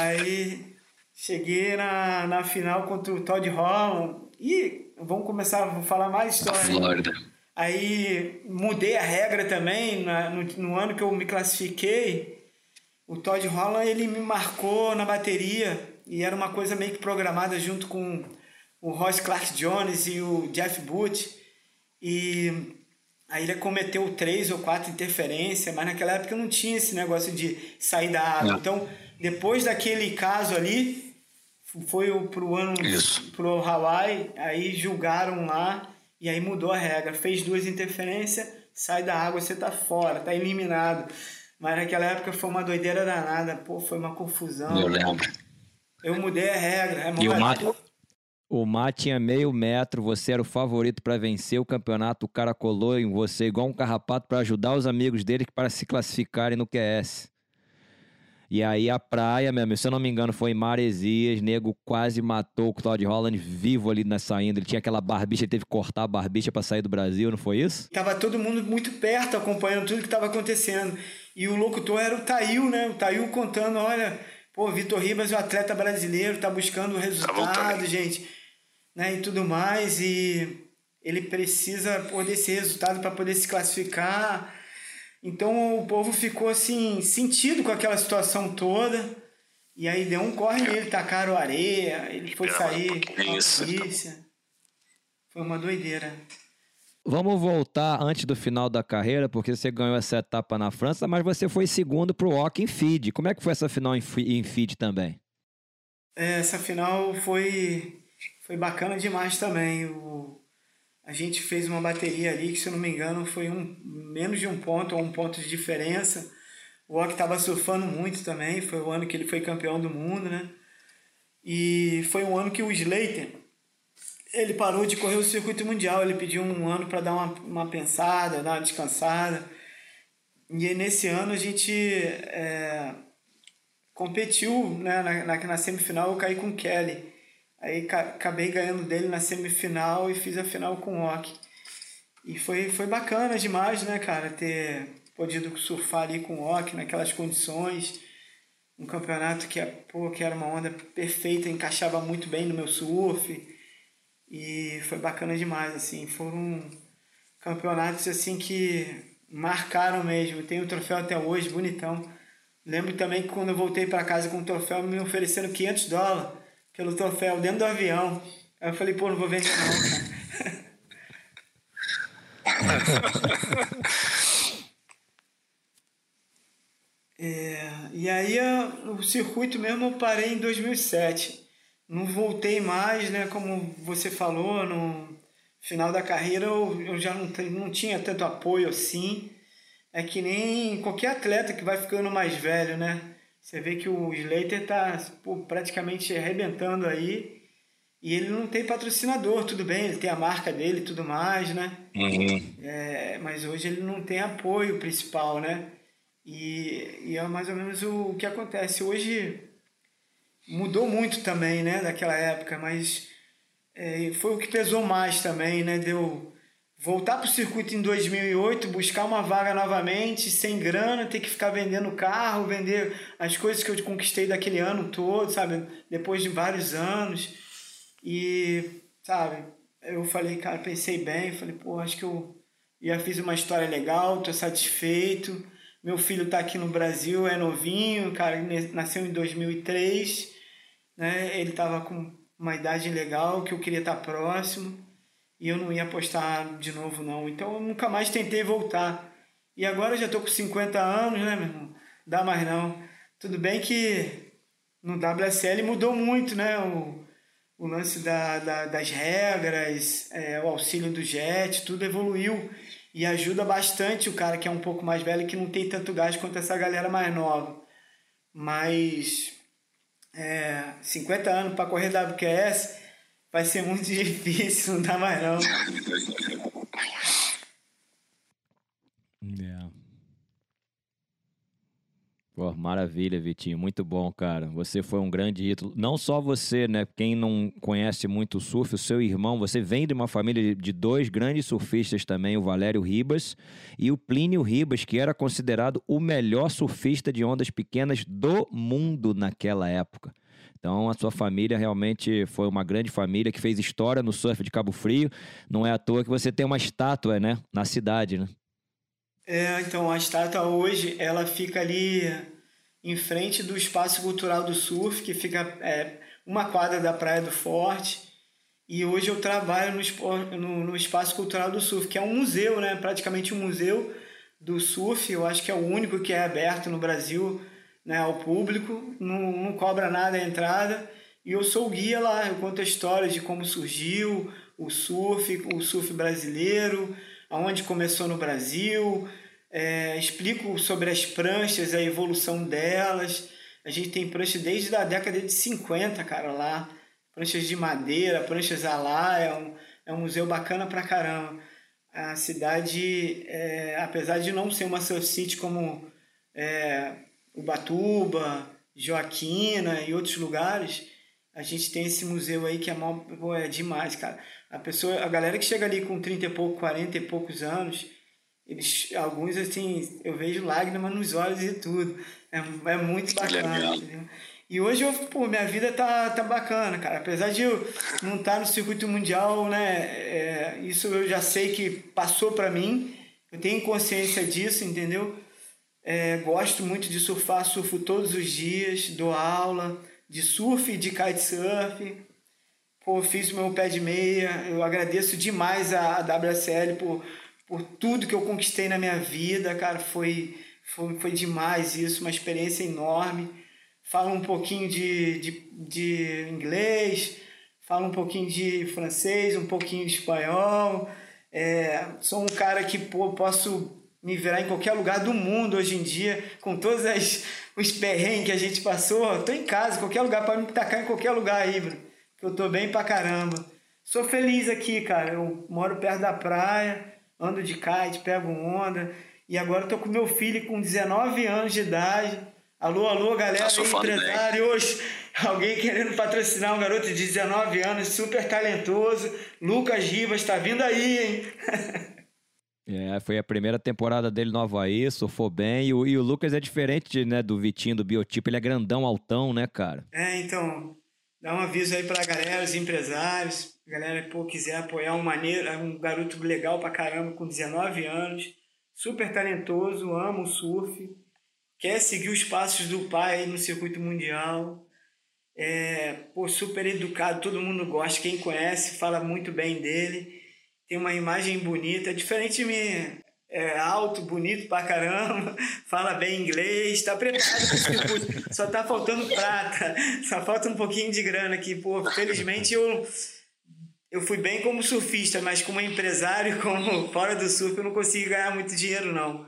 Aí cheguei na, na final contra o Todd Holland. E vamos começar a falar mais história. Flórida. Aí mudei a regra também, na, no, no ano que eu me classifiquei. O Todd Holland ele me marcou na bateria e era uma coisa meio que programada junto com o Ross Clark Jones e o Jeff Booth. E aí ele cometeu três ou quatro interferências, mas naquela época não tinha esse negócio de sair da água. Não. Então, depois daquele caso ali, foi pro ano Isso. pro Hawaii, aí julgaram lá e aí mudou a regra. Fez duas interferências, sai da água, você tá fora, tá eliminado. Mas naquela época foi uma doideira danada, pô, foi uma confusão. Eu lembro. Eu mudei a regra. É e o Mato, O Mar tinha meio metro, você era o favorito para vencer o campeonato, o cara colou em você igual um carrapato para ajudar os amigos dele para se classificarem no QS. E aí a praia, meu amigo, se eu não me engano, foi em Maresias, nego quase matou o Todd Holland vivo ali na saída. Ele tinha aquela barbicha, ele teve que cortar a barbicha para sair do Brasil, não foi isso? Tava todo mundo muito perto acompanhando tudo que estava acontecendo. E o locutor era o Tail, né? O Tail contando, olha, pô, Vitor Ribas, o atleta brasileiro, tá buscando o resultado, gente, né? E tudo mais. E ele precisa pô, desse resultado para poder se classificar então o povo ficou assim, sentido com aquela situação toda. E aí deu um corre nele, tacaram areia, ele foi sair com a polícia. Foi uma doideira. Vamos voltar antes do final da carreira, porque você ganhou essa etapa na França, mas você foi segundo para o Walk em Feed. Como é que foi essa final em Feed também? É, essa final foi, foi bacana demais também. O, a gente fez uma bateria ali que, se eu não me engano, foi um, menos de um ponto ou um ponto de diferença. O Ok estava surfando muito também, foi o ano que ele foi campeão do mundo, né? E foi um ano que o Slater, ele parou de correr o circuito mundial, ele pediu um ano para dar uma, uma pensada, dar uma descansada. E nesse ano a gente é, competiu, né? Na, na, na semifinal eu caí com o Kelly. Aí acabei ganhando dele na semifinal e fiz a final com o Ock. E foi, foi bacana demais, né, cara, ter podido surfar ali com o Ock naquelas condições. Um campeonato que, pô, que era uma onda perfeita, encaixava muito bem no meu surf. E foi bacana demais, assim. Foram campeonatos, assim, que marcaram mesmo. Tenho o troféu até hoje, bonitão. Lembro também que quando eu voltei para casa com o troféu, me ofereceram 500 dólares pelo troféu dentro do avião. Aí eu falei, pô, não vou vender não, cara. é, e aí o circuito mesmo eu parei em 2007. Não voltei mais, né? Como você falou, no final da carreira eu, eu já não, não tinha tanto apoio assim. É que nem qualquer atleta que vai ficando mais velho, né? Você vê que o Slater está praticamente arrebentando aí e ele não tem patrocinador, tudo bem, ele tem a marca dele e tudo mais, né? Uhum. É, mas hoje ele não tem apoio principal, né? E, e é mais ou menos o, o que acontece. Hoje mudou muito também, né, daquela época, mas é, foi o que pesou mais também, né? Deu voltar para o circuito em 2008, buscar uma vaga novamente, sem grana, ter que ficar vendendo carro, vender as coisas que eu conquistei daquele ano todo, sabe? Depois de vários anos. E, sabe, eu falei, cara, pensei bem, falei, pô, acho que eu já fiz uma história legal, tô satisfeito. Meu filho tá aqui no Brasil, é novinho, cara, nasceu em 2003, né? Ele tava com uma idade legal, que eu queria estar próximo e eu não ia apostar de novo não. Então eu nunca mais tentei voltar. E agora eu já tô com 50 anos, né, meu irmão? Dá mais não. Tudo bem que no WSL mudou muito, né? O, o lance da, da das regras, é, o auxílio do jet, tudo evoluiu e ajuda bastante o cara que é um pouco mais velho que não tem tanto gás quanto essa galera mais nova. Mas é, 50 anos para correr WQS vai ser muito difícil, não dá mais não. Yeah. Pô, maravilha, Vitinho. Muito bom, cara. Você foi um grande ídolo. Não só você, né? Quem não conhece muito o surf, o seu irmão, você vem de uma família de dois grandes surfistas também, o Valério Ribas e o Plínio Ribas, que era considerado o melhor surfista de ondas pequenas do mundo naquela época. Então, a sua família realmente foi uma grande família que fez história no surf de Cabo Frio. Não é à toa que você tem uma estátua, né, na cidade, né? É, então a estátua hoje ela fica ali em frente do espaço cultural do surf, que fica é, uma quadra da Praia do Forte. E hoje eu trabalho no, no, no espaço cultural do surf, que é um museu, né? Praticamente um museu do surf. Eu acho que é o único que é aberto no Brasil né, ao público, não, não cobra nada a entrada. E eu sou o guia lá, eu conto a história de como surgiu o surf, o surf brasileiro, aonde começou no Brasil, é, explico sobre as pranchas, a evolução delas. A gente tem prancha desde a década de 50, cara, lá. pranchas de madeira, pranchas a lá, é um, é um museu bacana pra caramba. A cidade, é, apesar de não ser uma surf city como é, Ubatuba, Joaquina e outros lugares, a gente tem esse museu aí que é, mal, pô, é demais, cara. A pessoa, a galera que chega ali com 30 e pouco, 40 e poucos anos, eles, alguns assim, eu vejo lágrimas nos olhos e tudo. É, é muito bacana, entendeu? E hoje, eu, pô, minha vida tá, tá bacana, cara. Apesar de eu não estar tá no circuito mundial, né? É, isso eu já sei que passou para mim. Eu tenho consciência disso, entendeu? É, gosto muito de surfar, surfo todos os dias, dou aula de surf e de kitesurf. Pô, fiz o meu pé de meia. Eu agradeço demais a, WSL por, por tudo que eu conquistei na minha vida, cara. Foi, foi, foi demais isso, uma experiência enorme. Falo um pouquinho de, de, de inglês, falo um pouquinho de francês, um pouquinho de espanhol. É, sou um cara que pô, posso me virar em qualquer lugar do mundo hoje em dia, com todos as, os perrengues que a gente passou. Tô em casa, qualquer lugar, para me tacar em qualquer lugar aí, bro. Que eu tô bem pra caramba. Sou feliz aqui, cara. Eu moro perto da praia, ando de kite, pego onda. E agora tô com meu filho com 19 anos de idade. Alô, alô, galera tá aí, empresários. Alguém querendo patrocinar um garoto de 19 anos, super talentoso. Lucas Rivas, tá vindo aí, hein? É, foi a primeira temporada dele no Havaí, surfou bem. E o, e o Lucas é diferente né, do Vitinho, do biotipo. Ele é grandão, altão, né, cara? É, então, dá um aviso aí pra galera, os empresários. Galera, pô, quiser apoiar um maneiro, um garoto legal pra caramba, com 19 anos. Super talentoso, ama o surf. Quer seguir os passos do pai no circuito mundial. É, pô, super educado, todo mundo gosta. Quem conhece fala muito bem dele tem uma imagem bonita, é diferente de mim. É alto, bonito pra caramba, fala bem inglês, tá preparado Só tá faltando prata, só falta um pouquinho de grana aqui. Pô, felizmente eu, eu fui bem como surfista, mas como empresário, como fora do surf, eu não consegui ganhar muito dinheiro, não.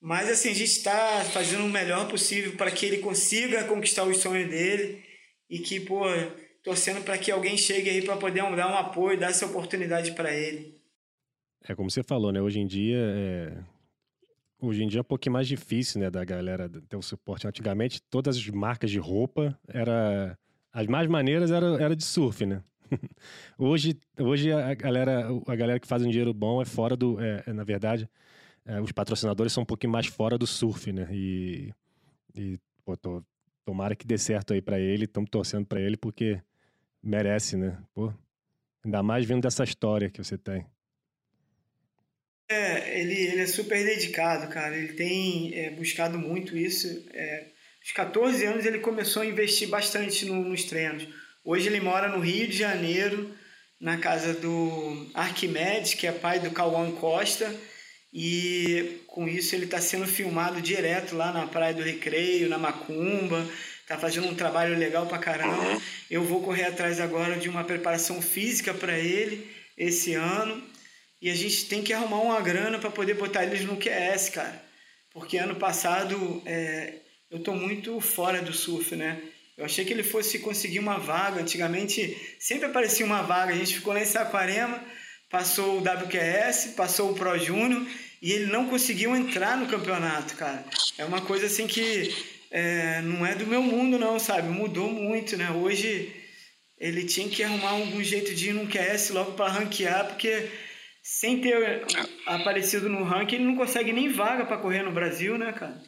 Mas assim, a gente está fazendo o melhor possível para que ele consiga conquistar o sonho dele e que, pô, torcendo para que alguém chegue aí para poder dar um apoio, dar essa oportunidade para ele. É como você falou, né? Hoje em dia é... Hoje em dia é um pouquinho mais difícil, né, da galera ter o suporte. Antigamente, todas as marcas de roupa era as mais maneiras era, era de surf, né? hoje, hoje a galera, a galera que faz um dinheiro bom é fora do, é, é na verdade, é, os patrocinadores são um pouquinho mais fora do surf, né? E, e pô, tô, tomara que dê certo aí para ele, estamos torcendo para ele porque merece, né? Pô, ainda mais vendo dessa história que você tem. É, ele, ele é super dedicado, cara. Ele tem é, buscado muito isso. É, aos 14 anos ele começou a investir bastante no, nos treinos. Hoje ele mora no Rio de Janeiro, na casa do Arquimedes, que é pai do Cauã Costa. E com isso ele está sendo filmado direto lá na Praia do Recreio, na Macumba tá fazendo um trabalho legal pra caramba. Eu vou correr atrás agora de uma preparação física para ele esse ano. E a gente tem que arrumar uma grana para poder botar eles no QS, cara. Porque ano passado é, eu tô muito fora do surf, né? Eu achei que ele fosse conseguir uma vaga. Antigamente sempre aparecia uma vaga. A gente ficou lá em Saquarema, passou o WQS, passou o Pro Júnior e ele não conseguiu entrar no campeonato, cara. É uma coisa assim que é, não é do meu mundo, não, sabe? Mudou muito, né? Hoje ele tinha que arrumar algum jeito de ir no QS logo para ranquear, porque sem ter aparecido no ranking, ele não consegue nem vaga para correr no Brasil, né, cara?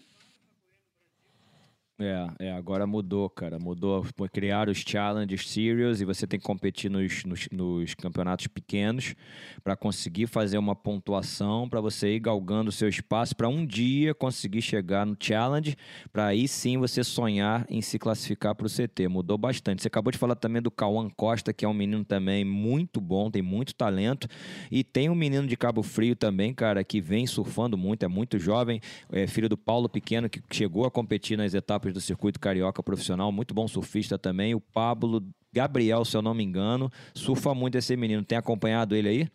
É, é, agora mudou, cara. Mudou. Criaram os Challenge Series e você tem que competir nos, nos, nos campeonatos pequenos para conseguir fazer uma pontuação para você ir galgando o seu espaço para um dia conseguir chegar no Challenge, para aí sim você sonhar em se classificar para o CT. Mudou bastante. Você acabou de falar também do Cauã Costa, que é um menino também muito bom, tem muito talento. E tem um menino de Cabo Frio também, cara, que vem surfando muito, é muito jovem, é filho do Paulo Pequeno, que chegou a competir nas etapas do circuito carioca profissional, muito bom surfista também. O Pablo Gabriel, se eu não me engano, surfa muito esse menino. Tem acompanhado ele aí?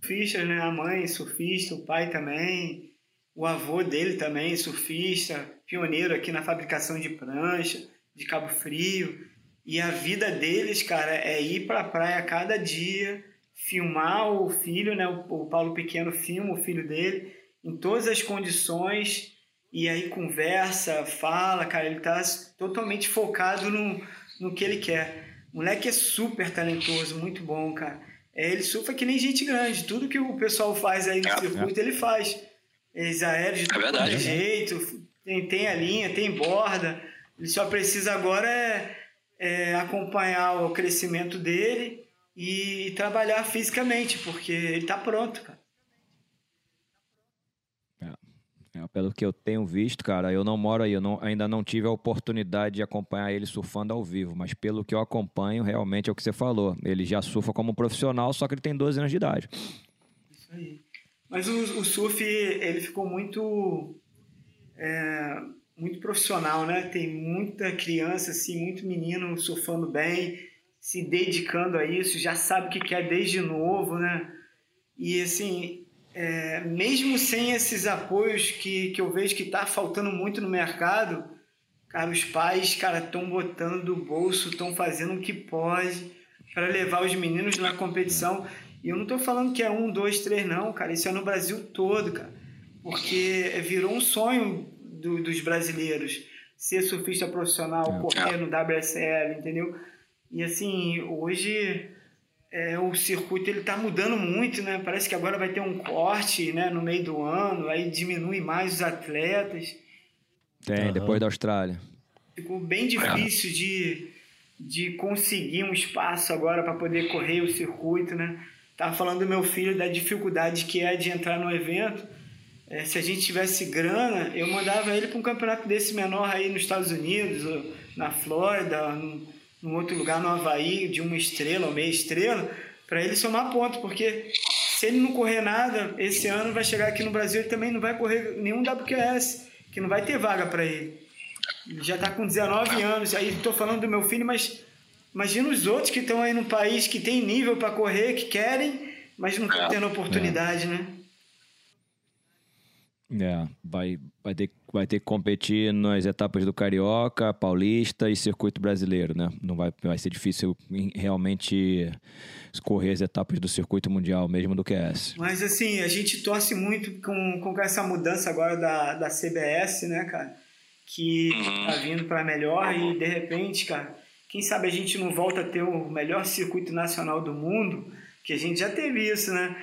Surfista, né? A mãe surfista, o pai também. O avô dele também, surfista, pioneiro aqui na fabricação de prancha, de Cabo Frio. E a vida deles, cara, é ir pra praia cada dia, filmar o filho, né? O Paulo Pequeno filma o filho dele em todas as condições e aí conversa, fala, cara, ele tá totalmente focado no, no que ele quer. O moleque é super talentoso, muito bom, cara. É, ele surfa que nem gente grande. Tudo que o pessoal faz aí no é, circuito, é. ele faz. Eles aéreos de é todo é jeito, tem, tem a linha, tem borda. Ele só precisa agora é, é acompanhar o crescimento dele e trabalhar fisicamente, porque ele está pronto, cara. É, pelo que eu tenho visto, cara, eu não moro aí, eu não, ainda não tive a oportunidade de acompanhar ele surfando ao vivo, mas pelo que eu acompanho, realmente é o que você falou. Ele já surfa como profissional, só que ele tem 12 anos de idade. Isso aí. Mas o, o surf, ele ficou muito. É, muito profissional, né? Tem muita criança, assim, muito menino surfando bem, se dedicando a isso, já sabe o que quer desde novo, né? E assim, é, mesmo sem esses apoios que, que eu vejo que está faltando muito no mercado, cara, os pais, cara, estão botando do bolso, estão fazendo o que pode para levar os meninos na competição. E eu não estou falando que é um, dois, três, não, cara. Isso é no Brasil todo, cara. Porque virou um sonho do, dos brasileiros ser surfista profissional, é. correr no WSL, entendeu? E assim, hoje é, o circuito ele está mudando muito, né? Parece que agora vai ter um corte né, no meio do ano, aí diminui mais os atletas. Tem, uhum. depois da Austrália. Ficou bem difícil de, de conseguir um espaço agora para poder correr o circuito, né? Tava falando do meu filho da dificuldade que é de entrar no evento. É, se a gente tivesse grana, eu mandava ele para um campeonato desse menor aí nos Estados Unidos, na Flórida, no, num outro lugar no Havaí, de uma estrela ou meia estrela, para ele somar ponto, porque se ele não correr nada, esse ano vai chegar aqui no Brasil, ele também não vai correr nenhum WQS, que não vai ter vaga para ele. Ele já está com 19 anos, aí estou falando do meu filho, mas imagina os outros que estão aí no país que tem nível para correr, que querem, mas não estão tendo oportunidade, é. né? É, vai, vai, ter, vai ter que competir nas etapas do Carioca, Paulista e Circuito Brasileiro, né? Não vai, vai ser difícil realmente escorrer as etapas do Circuito Mundial, mesmo do QS. Mas assim, a gente torce muito com, com essa mudança agora da, da CBS, né, cara? Que uhum. tá vindo para melhor e de repente, cara, quem sabe a gente não volta a ter o melhor circuito nacional do mundo, que a gente já teve isso, né?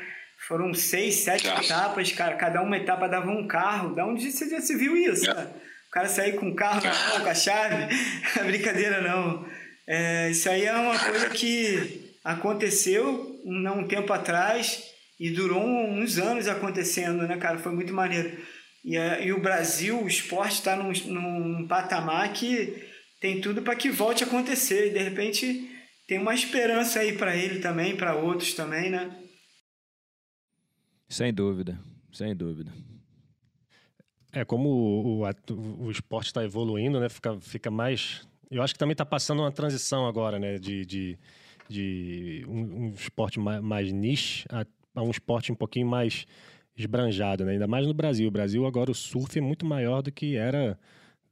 Foram seis, sete tá. etapas, cara. Cada uma etapa dava um carro. Da onde você já se viu isso, é. cara? O cara sair com o carro na mão, com a chave. Brincadeira, não. É, isso aí é uma coisa que aconteceu um, um tempo atrás e durou uns anos acontecendo, né, cara? Foi muito maneiro. E, e o Brasil, o esporte está num, num patamar que tem tudo para que volte a acontecer. E de repente tem uma esperança aí para ele também, para outros também, né? Sem dúvida, sem dúvida. É, como o, o, o esporte está evoluindo, né? Fica, fica mais. Eu acho que também está passando uma transição agora, né? De, de, de um, um esporte mais, mais niche a, a, um esporte um pouquinho mais esbranjado, né? Ainda mais no Brasil. O Brasil agora o surf é muito maior do que era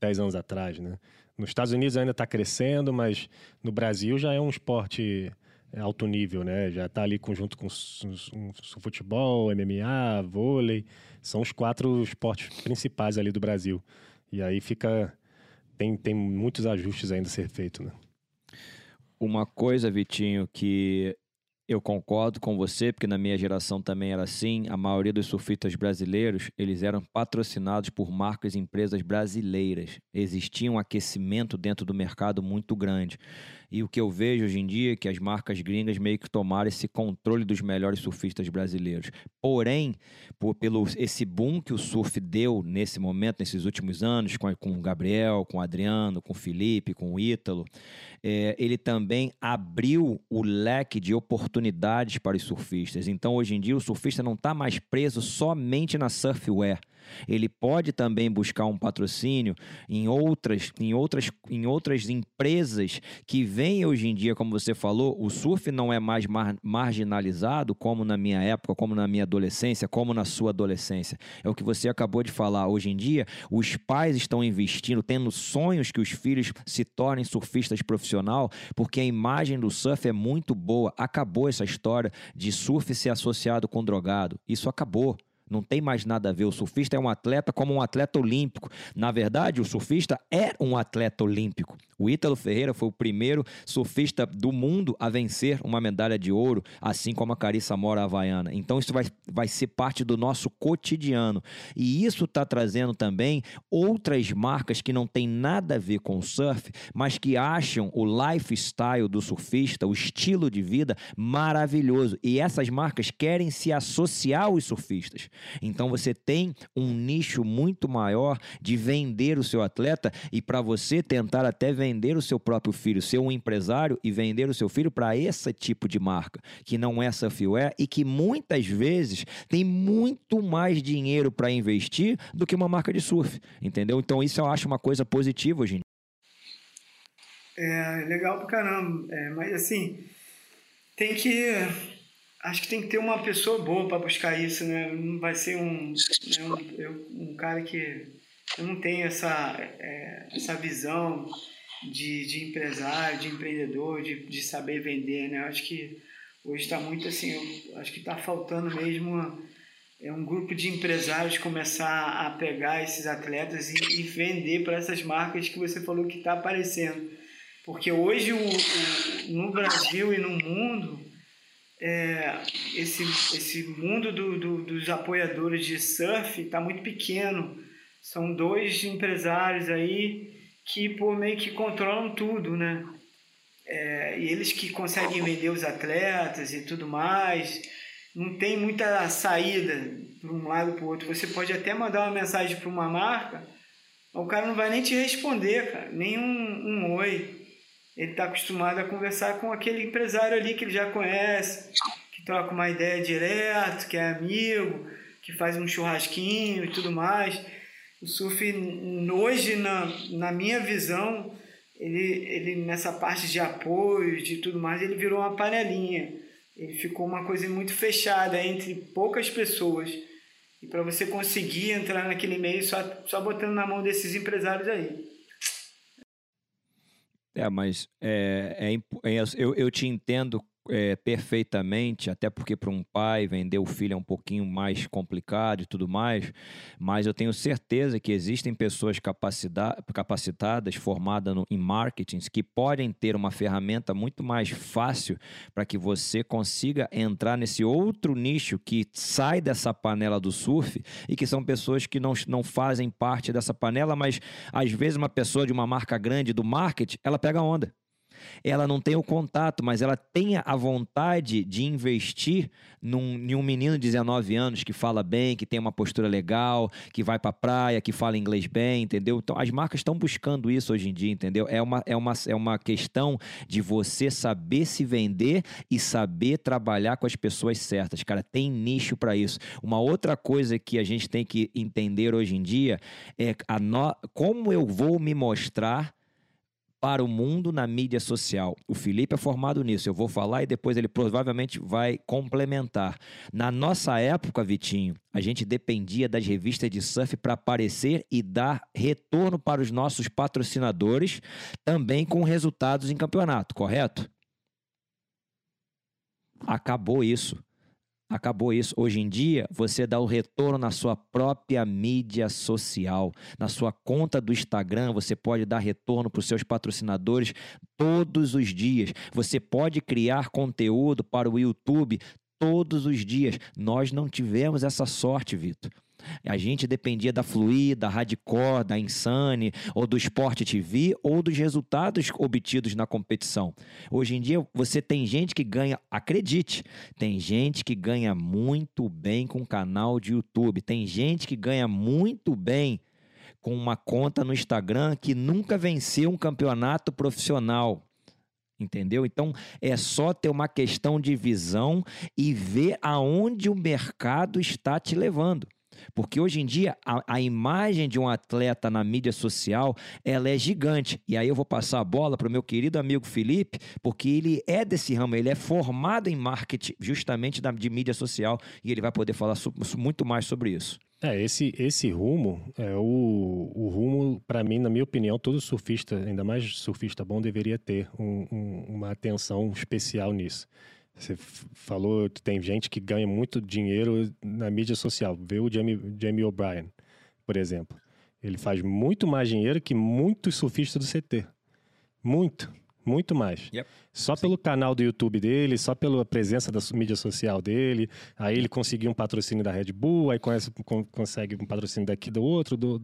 10 anos atrás, né? Nos Estados Unidos ainda está crescendo, mas no Brasil já é um esporte alto nível, né? Já está ali junto com futebol, MMA, vôlei, são os quatro esportes principais ali do Brasil. E aí fica tem, tem muitos ajustes ainda a ser feito, né? Uma coisa, Vitinho, que eu concordo com você, porque na minha geração também era assim. A maioria dos surfistas brasileiros, eles eram patrocinados por marcas e empresas brasileiras. Existia um aquecimento dentro do mercado muito grande. E o que eu vejo hoje em dia é que as marcas gringas meio que tomaram esse controle dos melhores surfistas brasileiros. Porém, por, pelo esse boom que o surf deu nesse momento, nesses últimos anos, com, com o Gabriel, com o Adriano, com o Felipe, com o Ítalo, é, ele também abriu o leque de oportunidades para os surfistas. Então, hoje em dia, o surfista não está mais preso somente na surfwear Ele pode também buscar um patrocínio em outras, em outras, em outras empresas que vêm hoje em dia, como você falou, o surf não é mais mar, marginalizado como na minha época, como na minha adolescência, como na sua adolescência. É o que você acabou de falar. Hoje em dia, os pais estão investindo, tendo sonhos que os filhos se tornem surfistas profissional, porque a imagem do surf é muito boa. Acabou essa história de surf ser associado com drogado. Isso acabou. Não tem mais nada a ver. O surfista é um atleta como um atleta olímpico. Na verdade, o surfista é um atleta olímpico. O Ítalo Ferreira foi o primeiro surfista do mundo a vencer uma medalha de ouro, assim como a Carissa Mora Havaiana. Então, isso vai, vai ser parte do nosso cotidiano. E isso está trazendo também outras marcas que não têm nada a ver com o surf, mas que acham o lifestyle do surfista, o estilo de vida, maravilhoso. E essas marcas querem se associar aos surfistas. Então você tem um nicho muito maior de vender o seu atleta e para você tentar até vender o seu próprio filho, ser um empresário e vender o seu filho para esse tipo de marca, que não é surfwear e que muitas vezes tem muito mais dinheiro para investir do que uma marca de surf, entendeu? Então isso eu acho uma coisa positiva hoje em dia. É, legal pra caramba. É, mas assim, tem que acho que tem que ter uma pessoa boa para buscar isso, né? Não vai ser um, né, um, eu, um, cara que não tenho essa, é, essa visão de, de empresário, de empreendedor, de, de saber vender, né? Eu acho que hoje está muito assim, acho que está faltando mesmo uma, é um grupo de empresários começar a pegar esses atletas e, e vender para essas marcas que você falou que está aparecendo. Porque hoje o, o, no Brasil e no mundo é, esse, esse mundo do, do, dos apoiadores de surf está muito pequeno. São dois empresários aí que pô, meio que controlam tudo, né? É, e eles que conseguem vender os atletas e tudo mais. Não tem muita saída para um lado para o outro. Você pode até mandar uma mensagem para uma marca, o cara não vai nem te responder, cara. Nem um, um oi ele está acostumado a conversar com aquele empresário ali que ele já conhece, que troca uma ideia direto, que é amigo, que faz um churrasquinho e tudo mais. O surf, hoje, na, na minha visão, ele, ele nessa parte de apoio, de tudo mais, ele virou uma panelinha. Ele ficou uma coisa muito fechada entre poucas pessoas. E para você conseguir entrar naquele meio, só, só botando na mão desses empresários aí. É, mas é, é, é, eu, eu te entendo é, perfeitamente, até porque para um pai vender o filho é um pouquinho mais complicado e tudo mais, mas eu tenho certeza que existem pessoas capacitadas, formadas no, em marketing, que podem ter uma ferramenta muito mais fácil para que você consiga entrar nesse outro nicho que sai dessa panela do surf e que são pessoas que não, não fazem parte dessa panela, mas às vezes uma pessoa de uma marca grande do marketing, ela pega onda ela não tem o contato, mas ela tem a vontade de investir num, em um menino de 19 anos que fala bem, que tem uma postura legal, que vai pra praia, que fala inglês bem, entendeu? Então as marcas estão buscando isso hoje em dia, entendeu? É uma, é, uma, é uma questão de você saber se vender e saber trabalhar com as pessoas certas, cara. Tem nicho para isso. Uma outra coisa que a gente tem que entender hoje em dia é a no... como eu vou me mostrar para o mundo na mídia social. O Felipe é formado nisso, eu vou falar e depois ele provavelmente vai complementar. Na nossa época, Vitinho, a gente dependia das revistas de surf para aparecer e dar retorno para os nossos patrocinadores, também com resultados em campeonato, correto? Acabou isso. Acabou isso. Hoje em dia, você dá o retorno na sua própria mídia social. Na sua conta do Instagram, você pode dar retorno para os seus patrocinadores todos os dias. Você pode criar conteúdo para o YouTube todos os dias. Nós não tivemos essa sorte, Vitor. A gente dependia da Fluir, da Radicor, da Insane, ou do Sport TV, ou dos resultados obtidos na competição. Hoje em dia, você tem gente que ganha, acredite, tem gente que ganha muito bem com canal de YouTube, tem gente que ganha muito bem com uma conta no Instagram que nunca venceu um campeonato profissional. Entendeu? Então é só ter uma questão de visão e ver aonde o mercado está te levando. Porque hoje em dia a, a, imagem de um atleta na mídia social ela é gigante. E aí eu vou passar a bola para o meu querido amigo Felipe, porque ele é desse ramo, ele é formado em marketing justamente da, de mídia social e ele vai poder falar muito mais sobre isso. É, esse, esse rumo é o, o rumo, para mim, na minha opinião, todo surfista, ainda mais surfista bom, deveria ter um, um, uma atenção especial nisso. Você falou que tem gente que ganha muito dinheiro na mídia social. Vê o Jamie, Jamie O'Brien, por exemplo. Ele faz muito mais dinheiro que muitos surfistas do CT. Muito, muito mais. Yep. Só Sim. pelo canal do YouTube dele, só pela presença da mídia social dele. Aí ele conseguiu um patrocínio da Red Bull, aí conhece, consegue um patrocínio daqui do outro, do,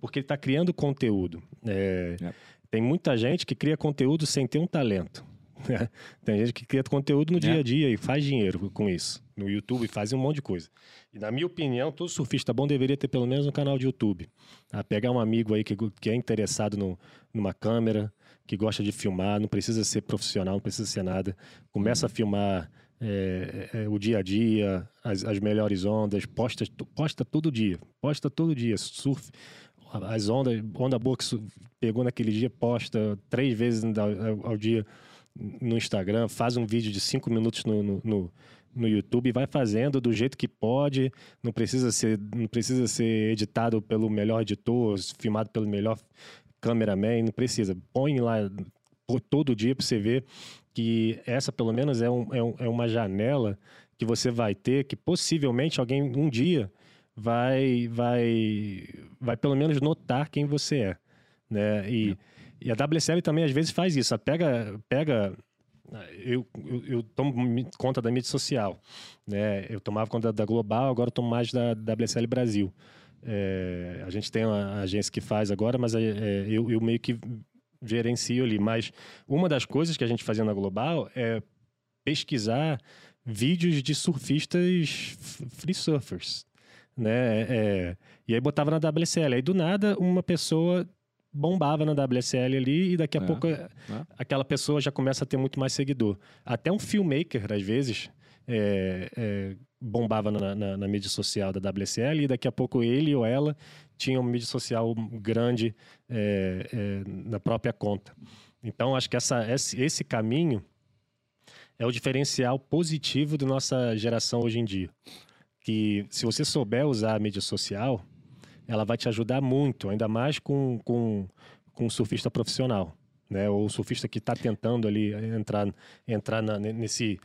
porque ele está criando conteúdo. É, yep. Tem muita gente que cria conteúdo sem ter um talento. Né? Tem gente que cria conteúdo no é. dia a dia e faz dinheiro com isso. No YouTube faz um monte de coisa. E na minha opinião, todo surfista bom deveria ter pelo menos um canal de YouTube. Ah, pegar um amigo aí que, que é interessado no, numa câmera, que gosta de filmar, não precisa ser profissional, não precisa ser nada. Começa a filmar é, é, o dia a dia, as, as melhores ondas, posta, posta todo dia. Posta todo dia. Surf, as ondas, onda boa que pegou naquele dia, posta três vezes ao dia no Instagram, faz um vídeo de cinco minutos no, no, no, no YouTube vai fazendo do jeito que pode. Não precisa ser, não precisa ser editado pelo melhor editor, filmado pelo melhor cameraman, não precisa. Põe lá todo dia para você ver que essa, pelo menos, é, um, é, um, é uma janela que você vai ter, que possivelmente alguém um dia vai, vai, vai pelo menos notar quem você é. Né? E. É e a WSL também às vezes faz isso. Pega, pega eu, eu, eu, tomo conta da mídia social. Né? Eu tomava conta da Global, agora tomo mais da, da WSL Brasil. É, a gente tem uma agência que faz agora, mas é, é, eu, eu, meio que gerencio ali. Mas uma das coisas que a gente fazia na Global é pesquisar vídeos de surfistas free surfers. Né? É, e aí botava na WSL. Aí do nada uma pessoa bombava na WSL ali e daqui a é, pouco é. aquela pessoa já começa a ter muito mais seguidor. Até um filmmaker, às vezes, é, é, bombava na, na, na, mídia social da WSL e daqui a pouco ele ou ela tinha uma mídia social grande é, é, na própria conta. Então, acho que essa, esse, esse caminho é o diferencial positivo da nossa geração hoje em dia. Que se você souber usar a mídia social, ela vai te ajudar muito, ainda mais com, com, com um surfista profissional, né? Ou surfista que está tentando ali entrar, entrar na, nesse,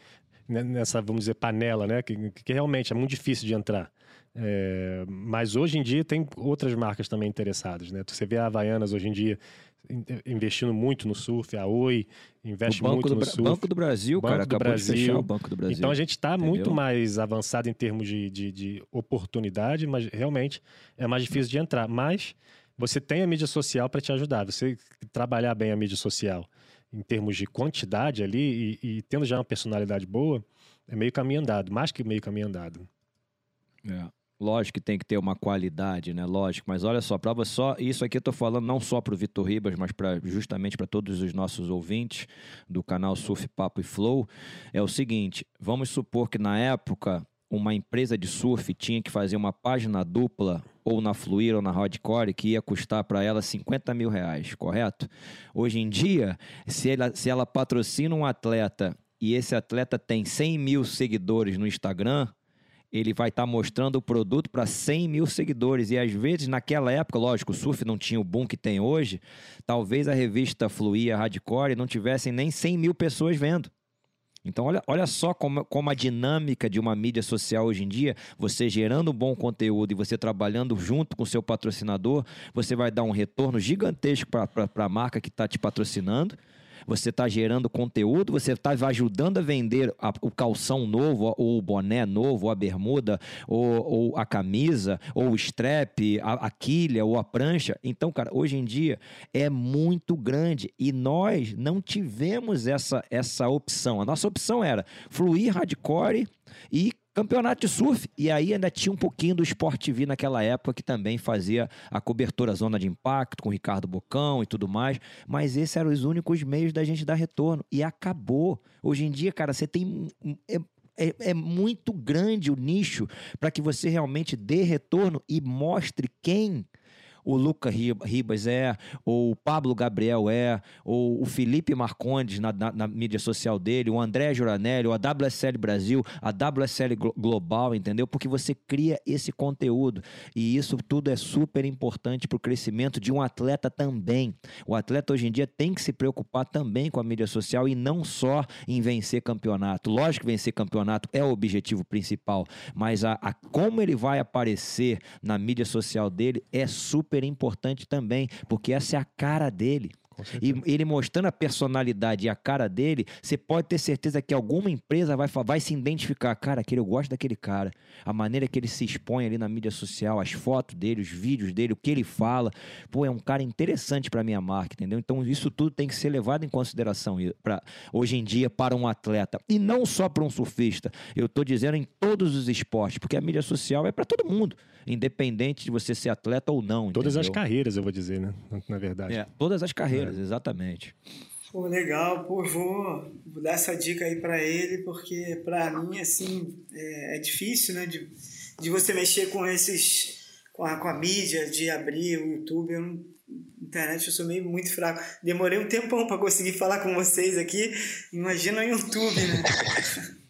nessa, vamos dizer, panela, né? Que, que realmente é muito difícil de entrar. É, mas hoje em dia tem outras marcas também interessadas, né? Você vê a Havaianas hoje em dia investindo muito no surf, a Oi investe muito do, no surf. Banco do Brasil, Banco cara, do acabou Brasil. de fechar o Banco do Brasil. Então a gente está muito mais avançado em termos de, de, de, oportunidade, mas realmente é mais difícil de entrar. Mas você tem a mídia social para te ajudar. Você trabalhar bem a mídia social em termos de quantidade ali e, e tendo já uma personalidade boa, é meio caminho andado, mais que meio caminho andado. É. Lógico que tem que ter uma qualidade, né? Lógico, mas olha só, prova só, isso aqui eu tô falando não só para o Vitor Ribas, mas para justamente para todos os nossos ouvintes do canal Surf Papo e Flow, é o seguinte, vamos supor que na época uma empresa de surf tinha que fazer uma página dupla ou na Fluir ou na Hardcore que ia custar para ela 50 mil reais, correto? Hoje em dia, se ela, se ela patrocina um atleta e esse atleta tem 100 mil seguidores no Instagram, ele vai estar tá mostrando o produto para 100 mil seguidores. E às vezes, naquela época, lógico, o surf não tinha o boom que tem hoje, talvez a revista Fluía Hardcore não tivessem nem 100 mil pessoas vendo. Então, olha, olha só como, como a dinâmica de uma mídia social hoje em dia, você gerando bom conteúdo e você trabalhando junto com o seu patrocinador, você vai dar um retorno gigantesco para a marca que está te patrocinando você está gerando conteúdo, você está ajudando a vender a, o calção novo, ou o boné novo, ou a bermuda, ou, ou a camisa, ou o strap, a, a quilha, ou a prancha. Então, cara, hoje em dia é muito grande e nós não tivemos essa, essa opção. A nossa opção era fluir hardcore e campeonato de surf. E aí ainda tinha um pouquinho do Sport TV naquela época que também fazia a cobertura zona de impacto com o Ricardo Bocão e tudo mais. Mas esses eram os únicos meios da gente dar retorno. E acabou. Hoje em dia, cara, você tem. É, é, é muito grande o nicho para que você realmente dê retorno e mostre quem o Luca Ribas é, ou o Pablo Gabriel é, ou o Felipe Marcondes na, na, na mídia social dele, o André Juranelli, ou a WSL Brasil, a WSL Global, entendeu? Porque você cria esse conteúdo e isso tudo é super importante para o crescimento de um atleta também. O atleta hoje em dia tem que se preocupar também com a mídia social e não só em vencer campeonato. Lógico que vencer campeonato é o objetivo principal, mas a, a como ele vai aparecer na mídia social dele é super super importante também, porque essa é a cara dele. E ele mostrando a personalidade e a cara dele, você pode ter certeza que alguma empresa vai, vai se identificar. Cara, aquele, eu gosto daquele cara. A maneira que ele se expõe ali na mídia social, as fotos dele, os vídeos dele, o que ele fala. Pô, é um cara interessante para minha marca, entendeu? Então isso tudo tem que ser levado em consideração pra, hoje em dia para um atleta. E não só para um surfista. Eu tô dizendo em todos os esportes, porque a mídia social é para todo mundo independente de você ser atleta ou não. Todas entendeu? as carreiras, eu vou dizer, né? Na verdade. É, todas as carreiras, é. exatamente. Pô, legal, pô, vou, vou dar essa dica aí para ele, porque para mim, assim, é, é, difícil, né, de, de você mexer com esses, com a, com a mídia, de abrir o YouTube, eu não, internet eu sou meio muito fraco. Demorei um tempão para conseguir falar com vocês aqui, imagina o YouTube, né?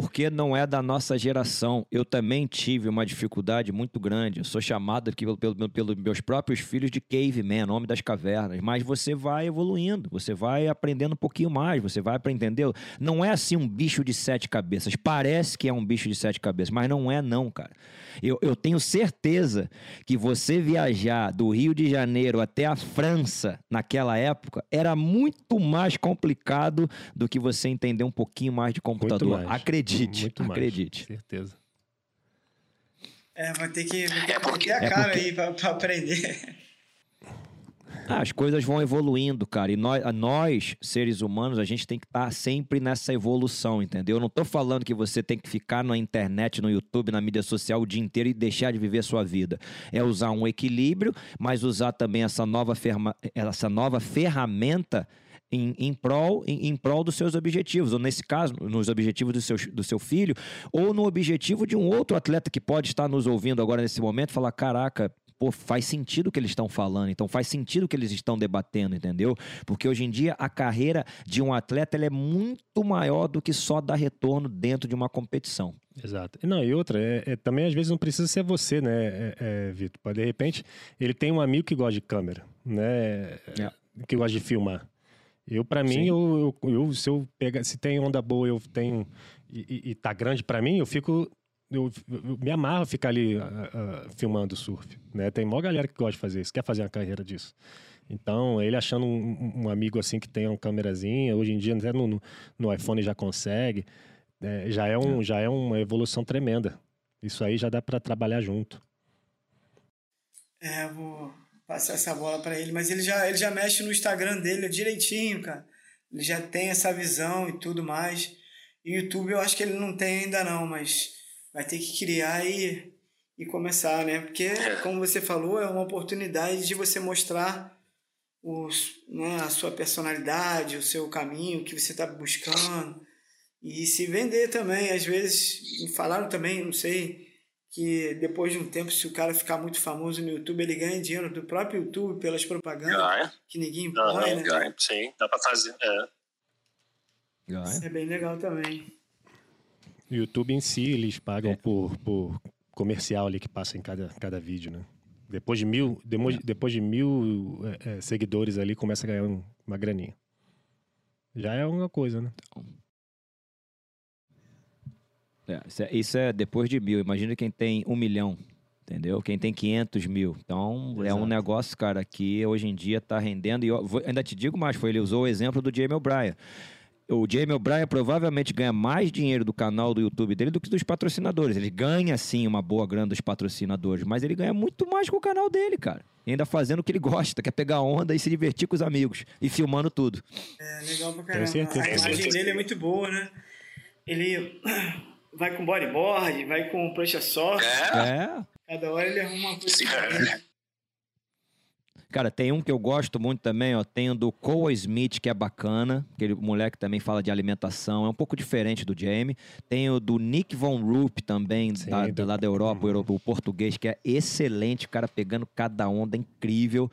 porque não é da nossa geração. Eu também tive uma dificuldade muito grande. Eu sou chamado aqui pelos pelo, pelo meus próprios filhos de caveman, nome das cavernas. Mas você vai evoluindo, você vai aprendendo um pouquinho mais, você vai aprendendo. Não é assim um bicho de sete cabeças. Parece que é um bicho de sete cabeças, mas não é não, cara. Eu, eu tenho certeza que você viajar do Rio de Janeiro até a França naquela época era muito mais complicado do que você entender um pouquinho mais de computador. Mais. Acredite, muito acredite. Mais, certeza. É, vai ter que, vai ter é porque, a é cara é porque... aí pra, pra aprender. Ah, as coisas vão evoluindo, cara. E nós, nós, seres humanos, a gente tem que estar tá sempre nessa evolução, entendeu? Eu não tô falando que você tem que ficar na internet, no YouTube, na mídia social o dia inteiro e deixar de viver a sua vida. É usar um equilíbrio, mas usar também essa nova, ferma, essa nova ferramenta em, em, prol, em, em, prol dos seus objetivos, ou nesse caso, nos objetivos do seu, do seu filho, ou no objetivo de um outro atleta que pode estar nos ouvindo agora nesse momento falar: caraca, pô, faz sentido o que eles estão falando, então faz sentido o que eles estão debatendo, entendeu? Porque hoje em dia a carreira de um atleta é muito maior do que só dar retorno dentro de uma competição. Exato. Não, e outra, é, é, também às vezes não precisa ser você, né, é, é Vitor? De repente, ele tem um amigo que gosta de câmera, né? É. Que gosta de filmar. Eu, para mim, eu, eu, eu, se eu pegar, se tem onda boa, eu tenho e, e tá grande para mim, eu fico eu, eu, me amarro ficar ali uh, uh, filmando surf, né? Tem maior galera que gosta de fazer isso, quer fazer uma carreira disso. Então, ele achando um, um amigo assim que tem uma câmerazinha, hoje em dia até no, no iPhone já consegue, é, já, é um, já é uma evolução tremenda. Isso aí já dá para trabalhar junto. É, vou passar essa bola para ele, mas ele já, ele já mexe no Instagram dele direitinho, cara. Ele já tem essa visão e tudo mais. E YouTube eu acho que ele não tem ainda não, mas vai ter que criar e, e começar, né? Porque, é. como você falou, é uma oportunidade de você mostrar os, né, a sua personalidade, o seu caminho, que você está buscando. E se vender também. Às vezes, falaram também, não sei, que depois de um tempo, se o cara ficar muito famoso no YouTube, ele ganha dinheiro do próprio YouTube pelas propagandas ganha. que ninguém põe, uhum, né? Ganha, sim, dá para fazer. É. Ganha. Isso é bem legal também. O YouTube em si, eles pagam é. por, por comercial ali que passa em cada, cada vídeo, né? Depois de mil, depois, é. depois de mil é, é, seguidores ali, começa a ganhar um, uma graninha. Já é uma coisa, né? É, isso, é, isso, é, depois de mil. Imagina quem tem um milhão, entendeu? Quem tem 500 mil. Então, Exato. é um negócio, cara, que hoje em dia está rendendo. E eu vou, ainda te digo mais, foi ele usou o exemplo do Jamie O'Brien o Jamie O'Brien provavelmente ganha mais dinheiro do canal do YouTube dele do que dos patrocinadores. Ele ganha sim uma boa grana dos patrocinadores, mas ele ganha muito mais com o canal dele, cara. E ainda fazendo o que ele gosta, que é pegar onda e se divertir com os amigos e filmando tudo. É legal pra caramba. A imagem dele é muito boa, né? Ele vai com bodyboard, vai com prancha soft. É. Cada hora ele arruma uma coisa. Cara, tem um que eu gosto muito também, ó. Tem o do Cole Smith, que é bacana. Aquele moleque também fala de alimentação. É um pouco diferente do Jamie. Tem o do Nick Von Rupp também, Sim, da, do- lá da Europa, o, euro- o português, que é excelente. O cara pegando cada onda, incrível.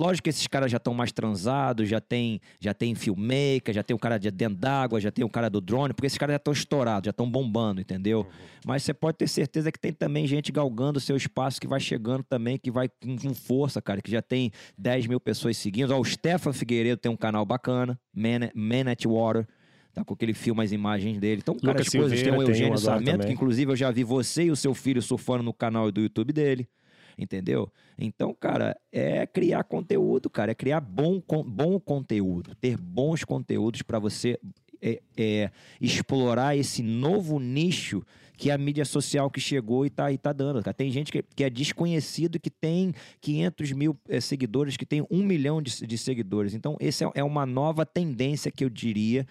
Lógico que esses caras já estão mais transados, já tem, já tem filmmaker, já tem o cara de dentro d'água, já tem o cara do drone, porque esses caras já estão estourados, já estão bombando, entendeu? Mas você pode ter certeza que tem também gente galgando o seu espaço que vai chegando também, que vai com, força, cara, que já tem 10 mil pessoas seguindo. Ó, o Stefan Figueiredo tem um canal bacana, Man, Man at Water. Tá com aquele filme, as imagens dele. Então, cara, as coisas. Tem o Silveira tem um Eugênio Sarmento, que inclusive eu já vi você e o seu filho surfando no canal do YouTube dele. Entendeu? Então, cara, é criar conteúdo, cara. É criar bom, bom conteúdo. Ter bons conteúdos para você é, é, explorar esse novo nicho que é a mídia social que chegou e tá, e tá dando. Tem gente que, que é desconhecido, que tem 500 mil eh, seguidores, que tem um milhão de, de seguidores. Então, essa é, é uma nova tendência que eu diria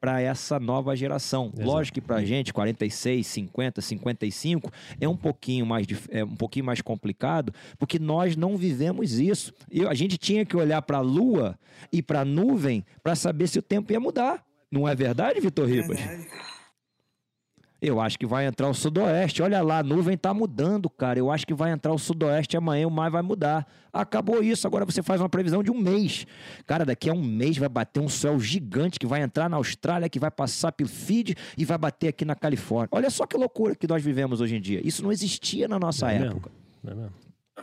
para essa nova geração. Exato. Lógico que pra gente, 46, 50, 55, é um pouquinho mais, é um pouquinho mais complicado, porque nós não vivemos isso. E a gente tinha que olhar para a lua e para a nuvem para saber se o tempo ia mudar. Não é verdade, Vitor Ribas? Verdade, cara. Eu acho que vai entrar o sudoeste. Olha lá, a nuvem tá mudando, cara. Eu acho que vai entrar o sudoeste amanhã, o mar vai mudar. Acabou isso. Agora você faz uma previsão de um mês. Cara, daqui a um mês vai bater um sol gigante que vai entrar na Austrália, que vai passar pelo Fiji e vai bater aqui na Califórnia. Olha só que loucura que nós vivemos hoje em dia. Isso não existia na nossa É mesmo? época. Não é mesmo?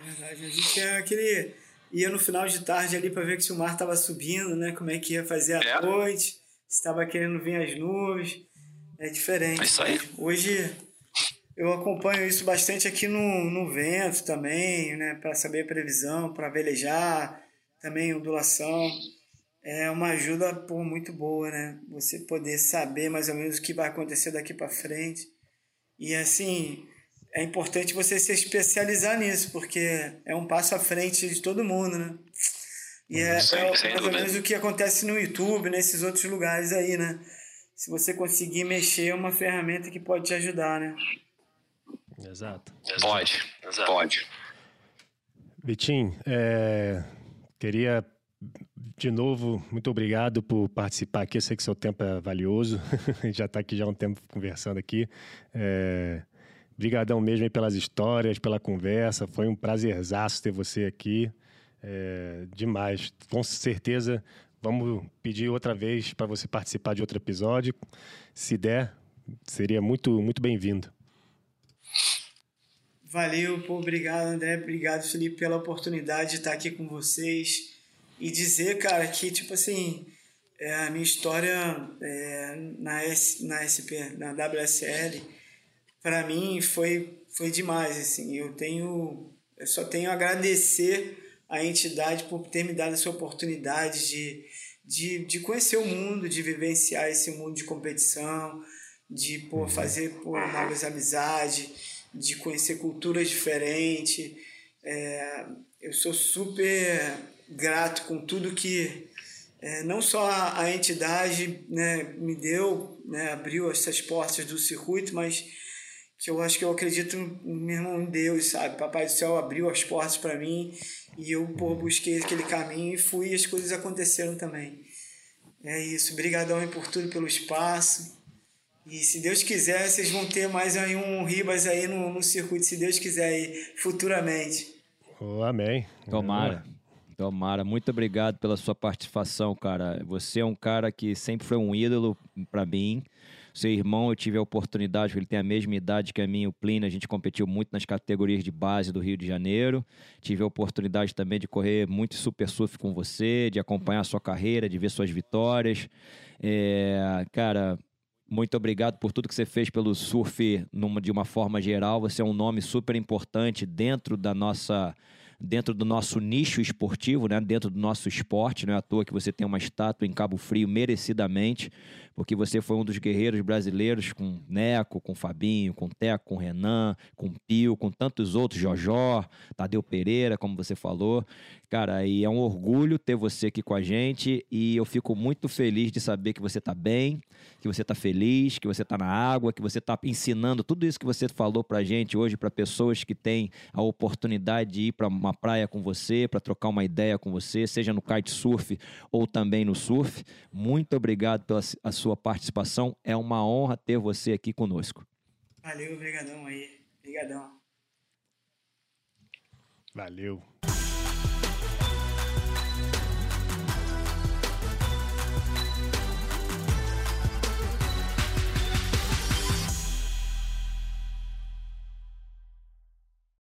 Verdade. A gente é aquele. ia no final de tarde ali para ver que se o mar estava subindo, né? Como é que ia fazer a É. noite, se estava querendo vir as nuvens. É diferente. É isso aí. Hoje eu acompanho isso bastante aqui no, no vento também, né? Para saber a previsão, para velejar, também ondulação. É uma ajuda pô, muito boa, né? Você poder saber mais ou menos o que vai acontecer daqui para frente. E assim, é importante você se especializar nisso, porque é um passo à frente de todo mundo, né? E é, é sem mais ou menos o que acontece no YouTube, nesses outros lugares aí, né? Se você conseguir mexer, é uma ferramenta que pode te ajudar, né? Exato. Pode, pode. Vitinho, é, queria de novo, muito obrigado por participar aqui. Eu sei que seu tempo é valioso, já está aqui já há um tempo conversando aqui. É, Brigadão mesmo aí pelas histórias, pela conversa. Foi um prazerzaço ter você aqui. É, demais. Com certeza, vamos pedir outra vez para você participar de outro episódio. Se der, seria muito, muito bem-vindo. Valeu, pô, obrigado, André. Obrigado, Felipe, pela oportunidade de estar aqui com vocês. E dizer, cara, que, tipo assim, é, a minha história é, na, S, na SP, na WSL, para mim foi, foi demais, assim. Eu tenho... Eu só tenho a agradecer a entidade por ter me dado essa oportunidade de, de, de conhecer o mundo, de vivenciar esse mundo de competição, de pô, fazer pô, novas amizades, de conhecer culturas diferentes. É, eu sou super grato com tudo que é, não só a, a entidade né, me deu, né, abriu essas portas do circuito, mas eu acho que eu acredito mesmo em Deus, sabe? Papai do céu abriu as portas para mim e eu pô, busquei aquele caminho e fui e as coisas aconteceram também. É isso. Obrigadão aí por tudo, pelo espaço. E se Deus quiser, vocês vão ter mais aí um Ribas aí no, no circuito, se Deus quiser aí, futuramente. Oh, amém. Tomara. Tomara. Muito obrigado pela sua participação, cara. Você é um cara que sempre foi um ídolo para mim. Seu irmão, eu tive a oportunidade, ele tem a mesma idade que a minha, o Plínio, a gente competiu muito nas categorias de base do Rio de Janeiro. Tive a oportunidade também de correr muito super surf com você, de acompanhar a sua carreira, de ver suas vitórias. É, cara, muito obrigado por tudo que você fez pelo surf numa, de uma forma geral. Você é um nome super importante dentro da nossa dentro do nosso nicho esportivo, né? dentro do nosso esporte. Não é à toa que você tem uma estátua em Cabo Frio merecidamente, porque você foi um dos guerreiros brasileiros com Neco, com Fabinho, com Teco, com Renan, com Pio, com tantos outros, Jojó, Tadeu Pereira, como você falou. Cara, e é um orgulho ter você aqui com a gente e eu fico muito feliz de saber que você está bem, que você está feliz, que você está na água, que você está ensinando tudo isso que você falou para a gente hoje para pessoas que têm a oportunidade de ir para uma praia com você, para trocar uma ideia com você, seja no kitesurf ou também no surf. Muito obrigado pela a sua participação. É uma honra ter você aqui conosco. Valeu, obrigadão aí. Obrigadão. Valeu.